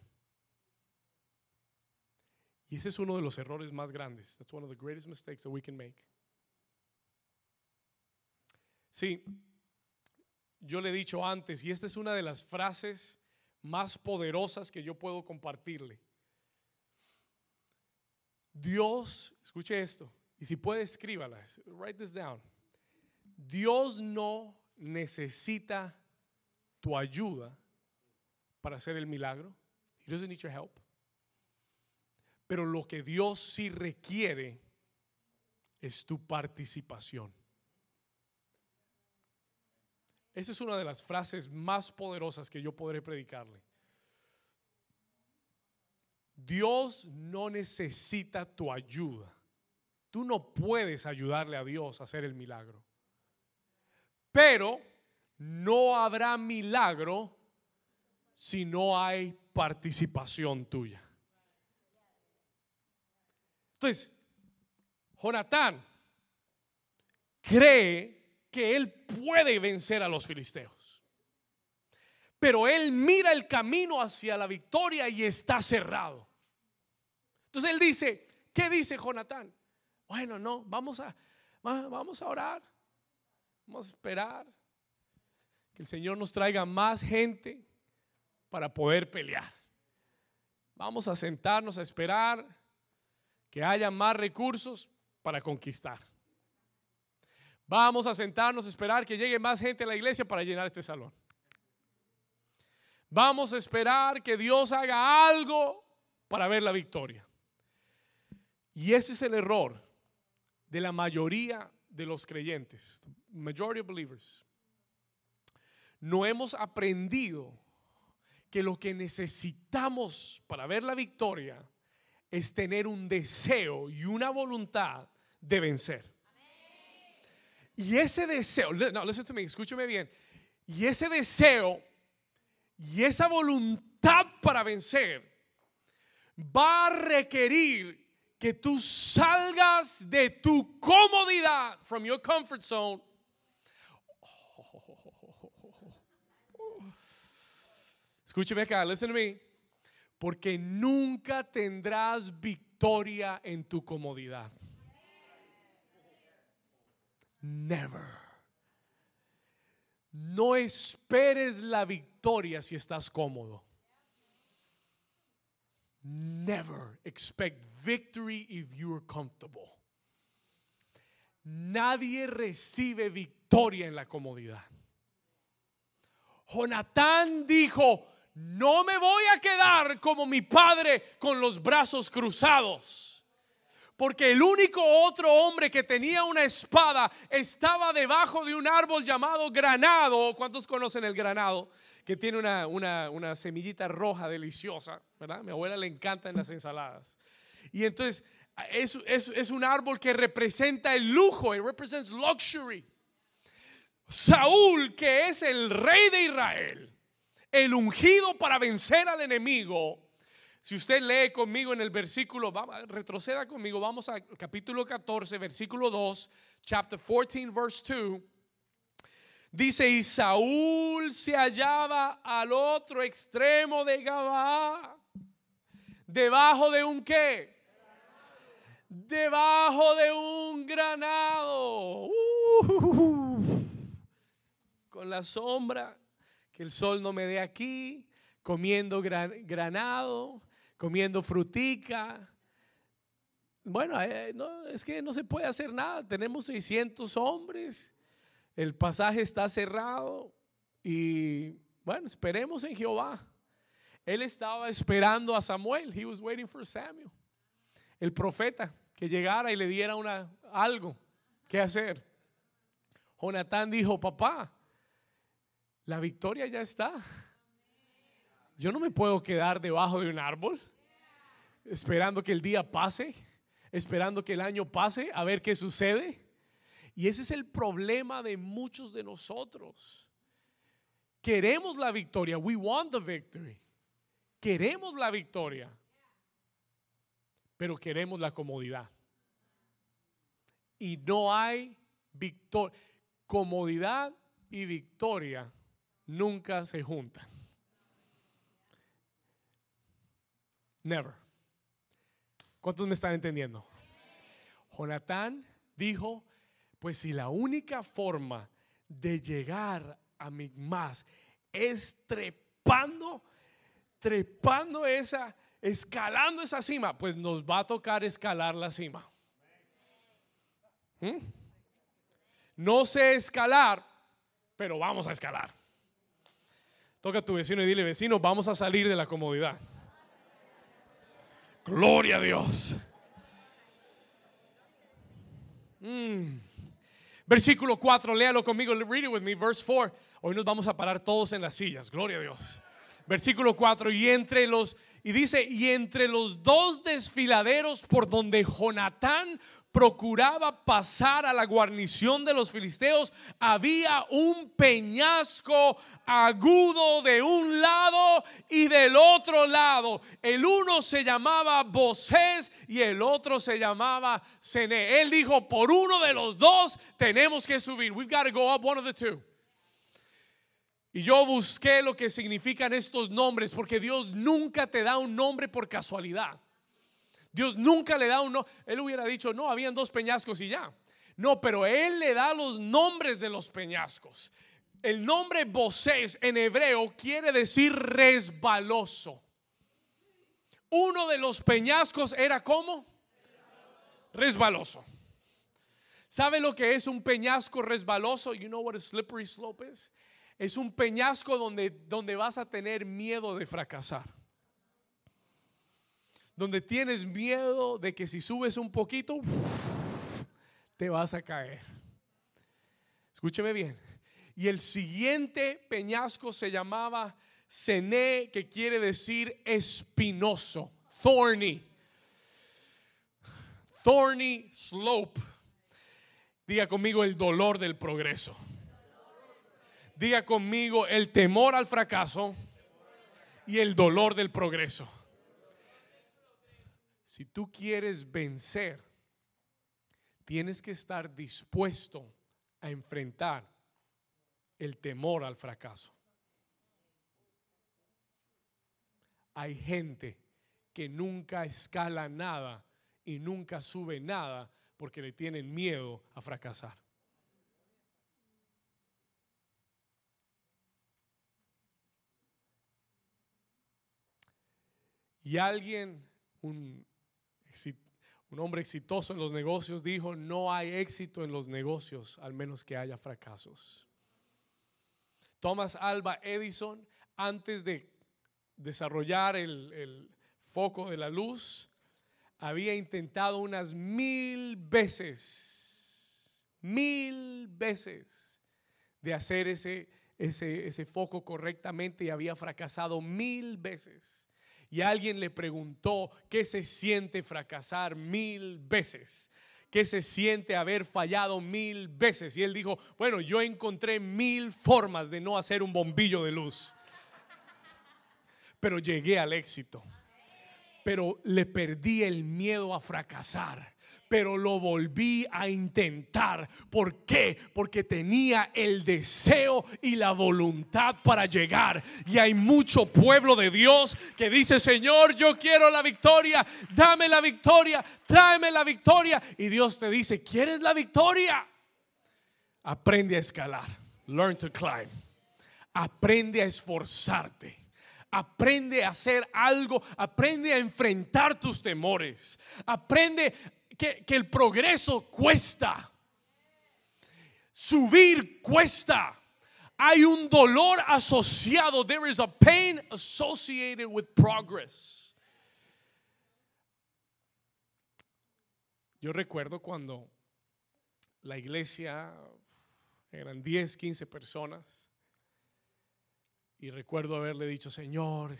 Y ese es uno de los errores más grandes. That's one of the greatest mistakes that we can make. Sí, yo le he dicho antes, y esta es una de las frases más poderosas que yo puedo compartirle. Dios, escuche esto, y si puede escríbala, write this down. Dios no necesita tu ayuda para hacer el milagro. He doesn't need your help. Pero lo que Dios sí requiere es tu participación. Esa es una de las frases más poderosas que yo podré predicarle. Dios no necesita tu ayuda. Tú no puedes ayudarle a Dios a hacer el milagro. Pero no habrá milagro si no hay participación tuya. Entonces, Jonatán cree que él puede vencer a los filisteos. Pero él mira el camino hacia la victoria y está cerrado. Entonces él dice, ¿qué dice Jonatán? Bueno, no, vamos a, vamos a orar. Vamos a esperar que el Señor nos traiga más gente para poder pelear. Vamos a sentarnos a esperar que haya más recursos para conquistar. Vamos a sentarnos a esperar que llegue más gente a la iglesia para llenar este salón. Vamos a esperar que Dios haga algo para ver la victoria. Y ese es el error de la mayoría de los creyentes, majority believers. No hemos aprendido que lo que necesitamos para ver la victoria es tener un deseo y una voluntad de vencer. Y ese deseo, no, listen to me, escúcheme bien. Y ese deseo y esa voluntad para vencer va a requerir que tú salgas de tu comodidad, from your comfort zone. Escúcheme acá, listen to me. Porque nunca tendrás victoria en tu comodidad. Never. No esperes la victoria si estás cómodo. Never expect victory if you're comfortable. Nadie recibe victoria en la comodidad. Jonatán dijo, no me voy a quedar como mi padre con los brazos cruzados. Porque el único otro hombre que tenía una espada estaba debajo de un árbol llamado granado. ¿Cuántos conocen el granado? Que tiene una, una, semillita roja deliciosa, ¿verdad? mi abuela le encanta en las ensaladas. Y entonces es, es un árbol que representa el lujo, it represents luxury. Saúl, que es el rey de Israel, el ungido para vencer al enemigo. Si usted lee conmigo en el versículo, retroceda conmigo, vamos al capítulo 14, versículo 2, chapter 14, verse 2. Dice, y Saúl se hallaba al otro extremo de Gabá, debajo de un qué? Debajo de un granado. Uh con la sombra, que el sol no me dé aquí, comiendo granado, comiendo frutica. Bueno, eh, no, es que no se puede hacer nada. Tenemos 600 hombres, el pasaje está cerrado y bueno, esperemos en Jehová. Él estaba esperando a Samuel. He was waiting for Samuel, el profeta, que llegara y le diera una, algo que hacer. Jonatán dijo, papá, la victoria ya está. Yo no me puedo quedar debajo de un árbol esperando que el día pase, esperando que el año pase, a ver qué sucede. Y ese es el problema de muchos de nosotros. Queremos la victoria. We want the victory. Queremos la victoria. Pero queremos la comodidad. Y no hay victoria. Comodidad y victoria nunca se juntan. Never. ¿Cuántos me están entendiendo? Jonatán dijo, pues si la única forma de llegar a más es trepando, trepando esa, escalando esa cima, pues nos va a tocar escalar la cima. ¿Mm? No sé escalar, pero vamos a escalar. Toca a tu vecino y dile, vecino, vamos a salir de la comodidad. Gloria a Dios. Mm. Versículo 4, léalo conmigo, read it with me, verse 4. Hoy nos vamos a parar todos en las sillas, gloria a Dios. Versículo 4, y entre los, y dice, y entre los dos desfiladeros por donde Jonatán procuraba pasar a la guarnición de los filisteos, había un peñasco agudo de un lado y del otro lado. El uno se llamaba Bosés y el otro se llamaba Sene. Él dijo, por uno de los dos tenemos que subir. We've got to go up one of the two. Y yo busqué lo que significan estos nombres porque Dios nunca te da un nombre por casualidad. Dios nunca le da uno. Él hubiera dicho, no, habían dos peñascos y ya. No, pero Él le da los nombres de los peñascos. El nombre Bosés en hebreo quiere decir resbaloso. Uno de los peñascos era como resbaloso. ¿Sabe lo que es un peñasco resbaloso? You know what a slippery slope is? Es un peñasco donde, donde vas a tener miedo de fracasar donde tienes miedo de que si subes un poquito, te vas a caer. Escúcheme bien. Y el siguiente peñasco se llamaba Cené, que quiere decir espinoso, thorny. Thorny slope. Diga conmigo el dolor del progreso. Diga conmigo el temor al fracaso y el dolor del progreso. Si tú quieres vencer, tienes que estar dispuesto a enfrentar el temor al fracaso. Hay gente que nunca escala nada y nunca sube nada porque le tienen miedo a fracasar. Y alguien, un, un hombre exitoso en los negocios dijo, no hay éxito en los negocios al menos que haya fracasos. Thomas Alba Edison, antes de desarrollar el, foco de la luz, había intentado unas mil veces, mil veces de hacer ese, foco correctamente y había fracasado mil veces. Y alguien le preguntó qué se siente fracasar mil veces. ¿Qué se siente haber fallado mil veces? Y él dijo, bueno, yo encontré mil formas de no hacer un bombillo de luz. Pero llegué al éxito. Pero le perdí el miedo a fracasar pero lo volví a intentar. ¿Por qué? Porque tenía el deseo y la voluntad para llegar. Y hay mucho pueblo de Dios que dice, Señor, yo quiero la victoria, dame la victoria, tráeme la victoria. Y Dios te dice, ¿quieres la victoria? Aprende a escalar. Learn to climb. Aprende a esforzarte. Aprende a hacer algo, aprende a enfrentar tus temores, aprende que, el progreso cuesta. Subir cuesta. Hay un dolor asociado. There is a pain associated with progress. Yo recuerdo cuando la iglesia eran 10, 15 personas y recuerdo haberle dicho, Señor,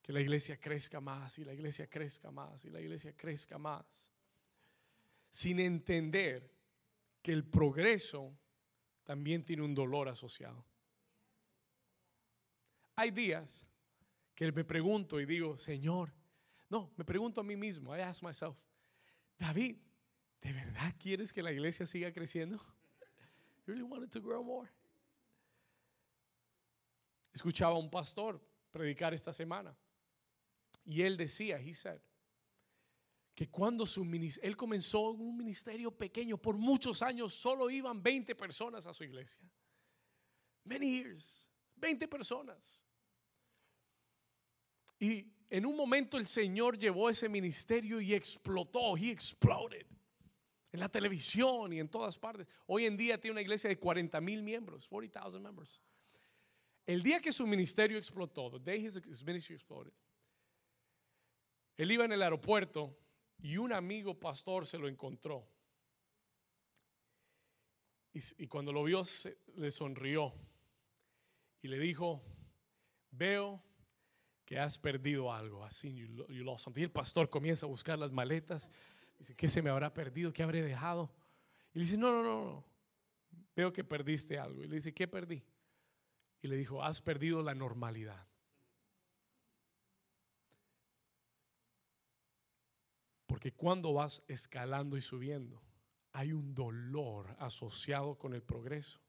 que la iglesia crezca más y la iglesia crezca más y la iglesia crezca más, sin entender que el progreso también tiene un dolor asociado. Hay días que me pregunto y digo, Señor, no, me pregunto a mí mismo, I ask myself, David, ¿de verdad quieres que la iglesia siga creciendo? You really want to grow more? Escuchaba a un pastor predicar esta semana y él decía, he said, que cuando su él comenzó un ministerio pequeño, por muchos años solo iban 20 personas a su iglesia. Many years, 20 personas. Y en un momento el Señor llevó ese ministerio y explotó, he exploded. En la televisión y en todas partes. Hoy en día tiene una iglesia de 40 mil miembros, 40,000 members. El día que su ministerio explotó, the day his ministry exploded, él iba en el aeropuerto y un amigo pastor se lo encontró. Y, cuando lo vio, le sonrió y le dijo: Veo que has perdido algo. Así, Y el pastor comienza a buscar las maletas. Dice: ¿Qué se me habrá perdido? ¿Qué habré dejado? Y le dice: No, no, no, no. Veo que perdiste algo. Y le dice: ¿Qué perdí? Y le dijo: Has perdido la normalidad. Porque cuando vas escalando y subiendo, hay un dolor asociado con el progreso.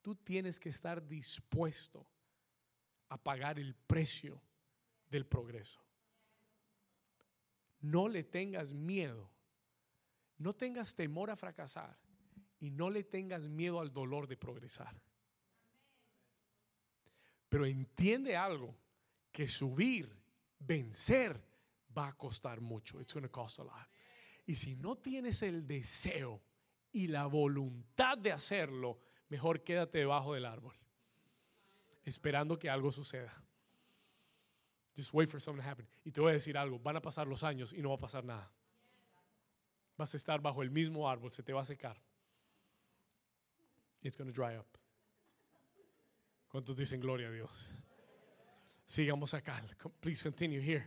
Tú tienes que estar dispuesto a pagar el precio del progreso. No le tengas miedo. No tengas temor a fracasar y no le tengas miedo al dolor de progresar. Pero entiende algo, que subir, vencer, va a costar mucho. It's going to cost a lot. Y si no tienes el deseo y la voluntad de hacerlo, mejor quédate debajo del árbol, esperando que algo suceda. Just wait for something to happen. Y te voy a decir algo, van a pasar los años y no va a pasar nada. Vas a estar bajo el mismo árbol, se te va a secar. It's going to dry up. ¿Cuántos dicen gloria a Dios? Sigamos acá. Please continue here.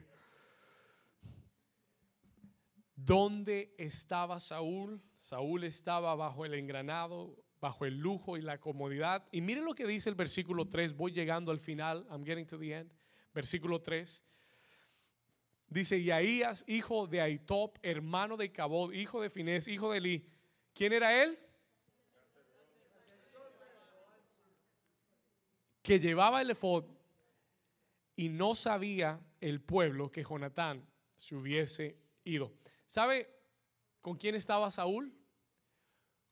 ¿Dónde estaba Saúl? Saúl estaba bajo el engranado, bajo el lujo y la comodidad. Y miren lo que dice el versículo 3. Voy llegando al final. I'm getting to the end. Versículo 3. Dice, y hijo de Aitop, hermano de Cabod, hijo de Finés, hijo de Eli. ¿Quién era él? Que llevaba el efod y no sabía el pueblo que Jonatán se hubiese ido. ¿Sabe con quién estaba Saúl?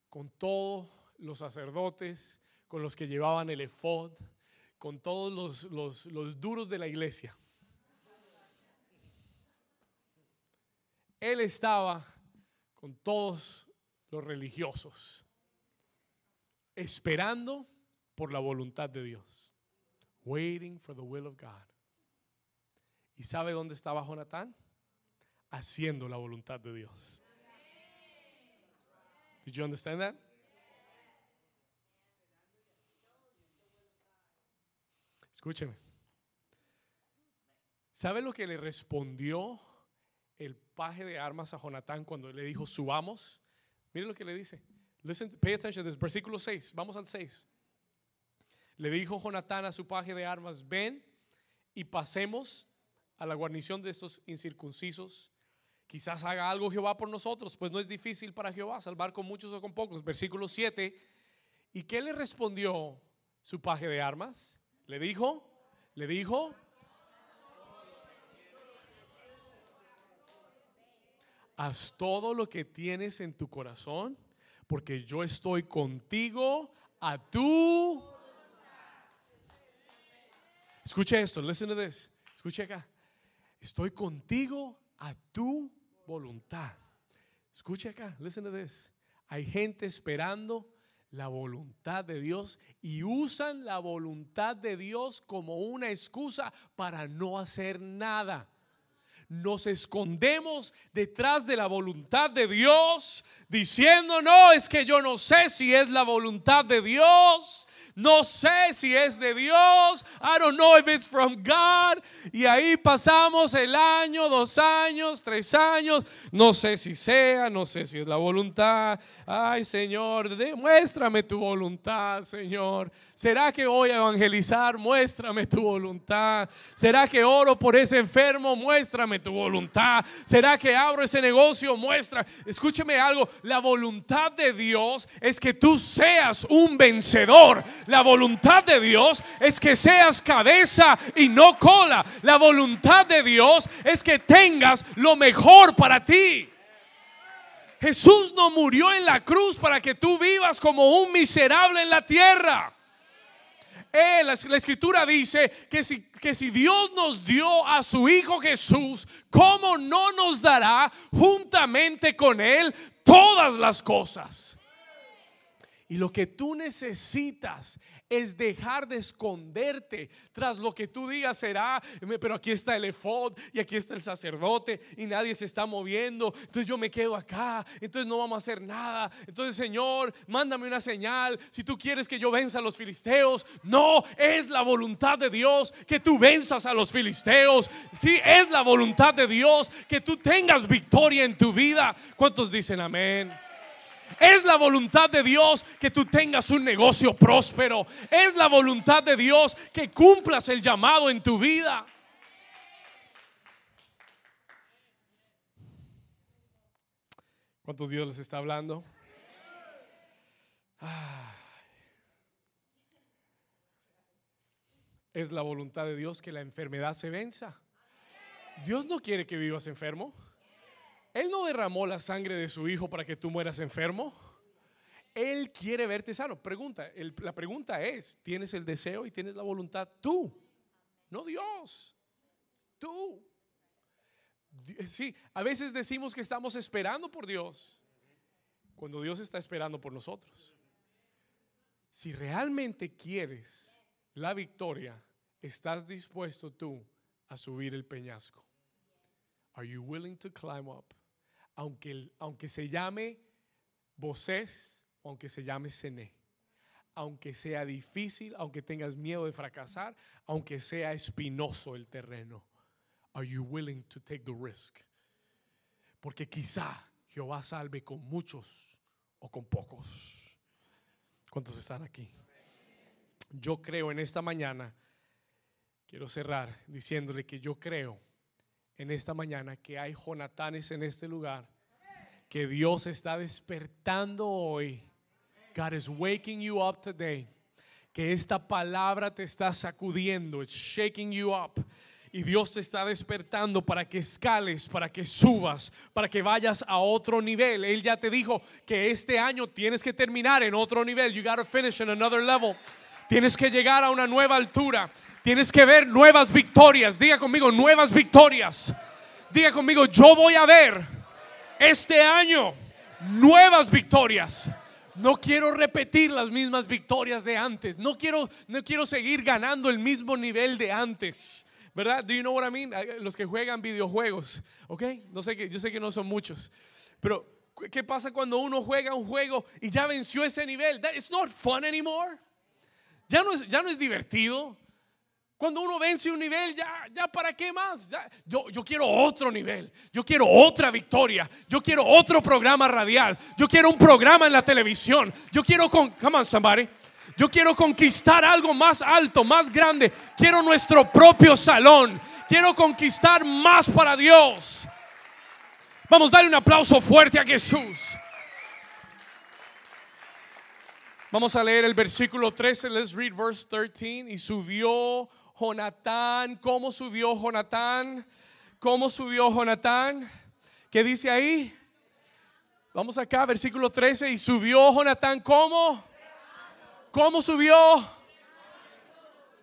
Con todos los sacerdotes, con los que llevaban el efod, con todos los, los duros de la iglesia. Él estaba con todos los religiosos, esperando por la voluntad de Dios. Waiting for the will of God. ¿Y sabe dónde estaba Jonatán? haciendo la voluntad de Dios. Did you understand that? Escúcheme. ¿Sabe lo que le respondió el paje de armas a Jonatán cuando le dijo subamos? Mire lo que le dice. Listen, pay attention this. Versículo 6. Vamos al 6. Le dijo Jonatán a su paje de armas, ven y pasemos a la guarnición de estos incircuncisos. Quizás haga algo Jehová por nosotros, pues no es difícil para Jehová salvar con muchos o con pocos. Versículo 7. ¿Y qué le respondió su paje de armas? Le dijo, le dijo, haz todo lo que tienes en tu corazón, porque yo estoy contigo a tu. Escucha esto, listen to this. Escucha acá. Estoy contigo a tu voluntad. Escucha acá, listen to this. Hay gente esperando la voluntad de Dios y usan la voluntad de Dios como una excusa para no hacer nada. Nos escondemos detrás de la voluntad de Dios diciendo, no, es que yo no sé si es la voluntad de Dios. No sé si es de Dios. I don't know if it's from God. Y ahí pasamos el año, dos años, tres años. No sé si sea, no sé si es la voluntad. Ay, Señor, demuéstrame tu voluntad, Señor. ¿Será que voy a evangelizar? Muéstrame tu voluntad. ¿Será que oro por ese enfermo? Muéstrame tu voluntad. ¿Será que abro ese negocio? Muestra. Escúcheme algo. La voluntad de Dios es que tú seas un vencedor. La voluntad de Dios es que seas cabeza y no cola. La voluntad de Dios es que tengas lo mejor para ti. Jesús no murió en la cruz para que tú vivas como un miserable en la tierra. La, la, escritura dice que si, que si Dios nos dio a su Hijo Jesús, ¿cómo no nos dará juntamente con Él todas las cosas? Y lo que tú necesitas es dejar de esconderte tras lo que tú digas será, pero aquí está el efod y aquí está el sacerdote y nadie se está moviendo, entonces yo me quedo acá, entonces no vamos a hacer nada. Entonces, Señor, mándame una señal si tú quieres que yo venza a los filisteos. No, es la voluntad de Dios que tú venzas a los filisteos. Sí, es la voluntad de Dios que tú tengas victoria en tu vida. ¿Cuántos dicen amén? Es la voluntad de Dios que tú tengas un negocio próspero. Es la voluntad de Dios que cumplas el llamado en tu vida. ¿Cuántos Dios les está hablando? Es la voluntad de Dios que la enfermedad se venza. Dios no quiere que vivas enfermo. Él no derramó la sangre de su hijo para que tú mueras enfermo. Él quiere verte sano. Pregunta, la pregunta es, ¿tienes el deseo y tienes la voluntad tú? No Dios. Tú. Sí, a veces decimos que estamos esperando por Dios cuando Dios está esperando por nosotros. Si realmente quieres la victoria, estás dispuesto tú a subir el peñasco. Are you willing to climb up? Aunque, aunque se llame Bosés, aunque se llame Cené, aunque sea difícil, aunque tengas miedo de fracasar, aunque sea espinoso el terreno. Are you willing to take the risk? Porque quizá Jehová salve con muchos o con pocos. ¿Cuántos están aquí? Yo creo en esta mañana, quiero cerrar diciéndole que yo creo en esta mañana que hay Jonatanes en este lugar, que Dios está despertando hoy. God is waking you up today. Que esta palabra te está sacudiendo, it's shaking you up. Y Dios te está despertando para que escales, para que subas, para que vayas a otro nivel. Él ya te dijo que este año tienes que terminar en otro nivel. You gotta finish in another level. Tienes que llegar a una nueva altura. Tienes que ver nuevas victorias. Diga conmigo, nuevas victorias. Diga conmigo, yo voy a ver este año nuevas victorias. No quiero repetir las mismas victorias de antes. No quiero, no quiero seguir ganando el mismo nivel de antes. ¿verdad? Do you know what I mean? Los que juegan videojuegos, ¿ok? No sé que, yo sé que no son muchos, pero ¿qué pasa cuando uno juega un juego y ya venció ese nivel? That, it's not fun anymore. Ya no es, ya no es divertido. Cuando uno vence un nivel, ya, ya para qué más. yo, yo quiero otro nivel. Yo quiero otra victoria. Yo quiero otro programa radial. Yo quiero un programa en la televisión. Yo quiero con, somebody. Yo quiero conquistar algo más alto, más grande. Quiero nuestro propio salón. Quiero conquistar más para Dios. Vamos a darle un aplauso fuerte a Jesús. Vamos a leer el versículo 13. Let's read verse 13. Y subió Jonatán. ¿Cómo subió Jonatán? ¿Cómo subió Jonatán? ¿Qué dice ahí? Vamos acá, versículo 13. Y subió Jonatán. ¿Cómo? ¿Cómo subió?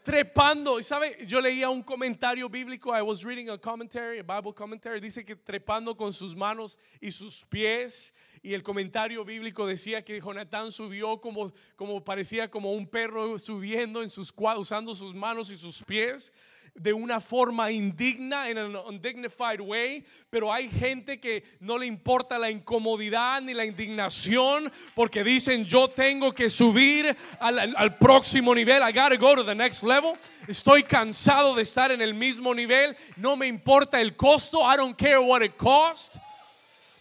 Trepando. Y sabe, yo leía un comentario bíblico. I was reading a commentary, a Bible commentary. Dice que trepando con sus manos y sus pies. Y el comentario bíblico decía que Jonatán subió como, como parecía como un perro subiendo en sus usando sus manos y sus pies de una forma indigna, en un undignified way, pero hay gente que no le importa la incomodidad ni la indignación porque dicen yo tengo que subir al, al, próximo nivel, I gotta go to the next level. Estoy cansado de estar en el mismo nivel, no me importa el costo, I don't care what it costs.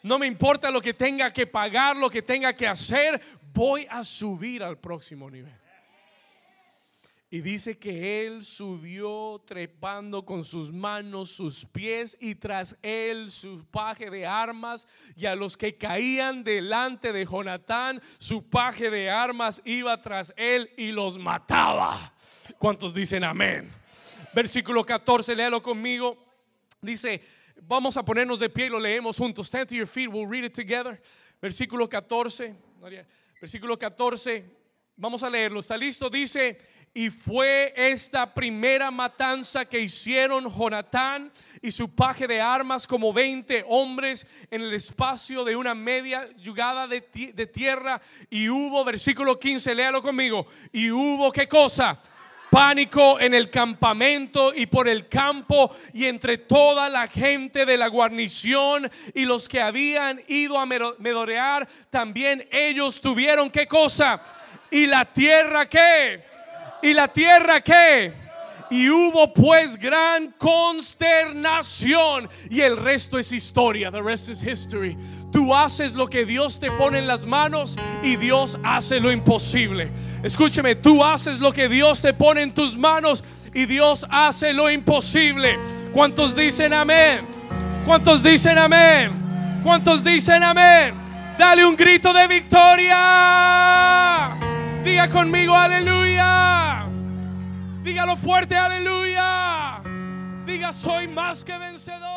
No me importa lo que tenga que pagar, lo que tenga que hacer, voy a subir al próximo nivel. Y dice que él subió trepando con sus manos, sus pies y tras él su paje de armas. Y a los que caían delante de Jonatán, su paje de armas iba tras él y los mataba. ¿Cuántos dicen amén? Versículo 14, léalo conmigo. Dice, Vamos a ponernos de pie y lo leemos juntos. Stand to your feet, we'll read it together. Versículo 14. Versículo 14. Vamos a leerlo. ¿Está listo? Dice, y fue esta primera matanza que hicieron Jonatán y su paje de armas como 20 hombres en el espacio de una media yugada de, de tierra. Y hubo, versículo 15, léalo conmigo. Y hubo qué cosa? Pánico en el campamento y por el campo y entre toda la gente de la guarnición y los que habían ido a medorear, también ellos tuvieron qué cosa. Y la tierra qué. Y la tierra qué. Y hubo pues gran consternación. Y el resto es historia. The rest is history. Tú haces lo que Dios te pone en las manos y Dios hace lo imposible. Escúcheme, tú haces lo que Dios te pone en tus manos y Dios hace lo imposible. ¿Cuántos dicen amén? ¿Cuántos dicen amén? ¿Cuántos dicen amén? Dale un grito de victoria. Diga conmigo aleluya. Dígalo fuerte aleluya. Diga soy más que vencedor.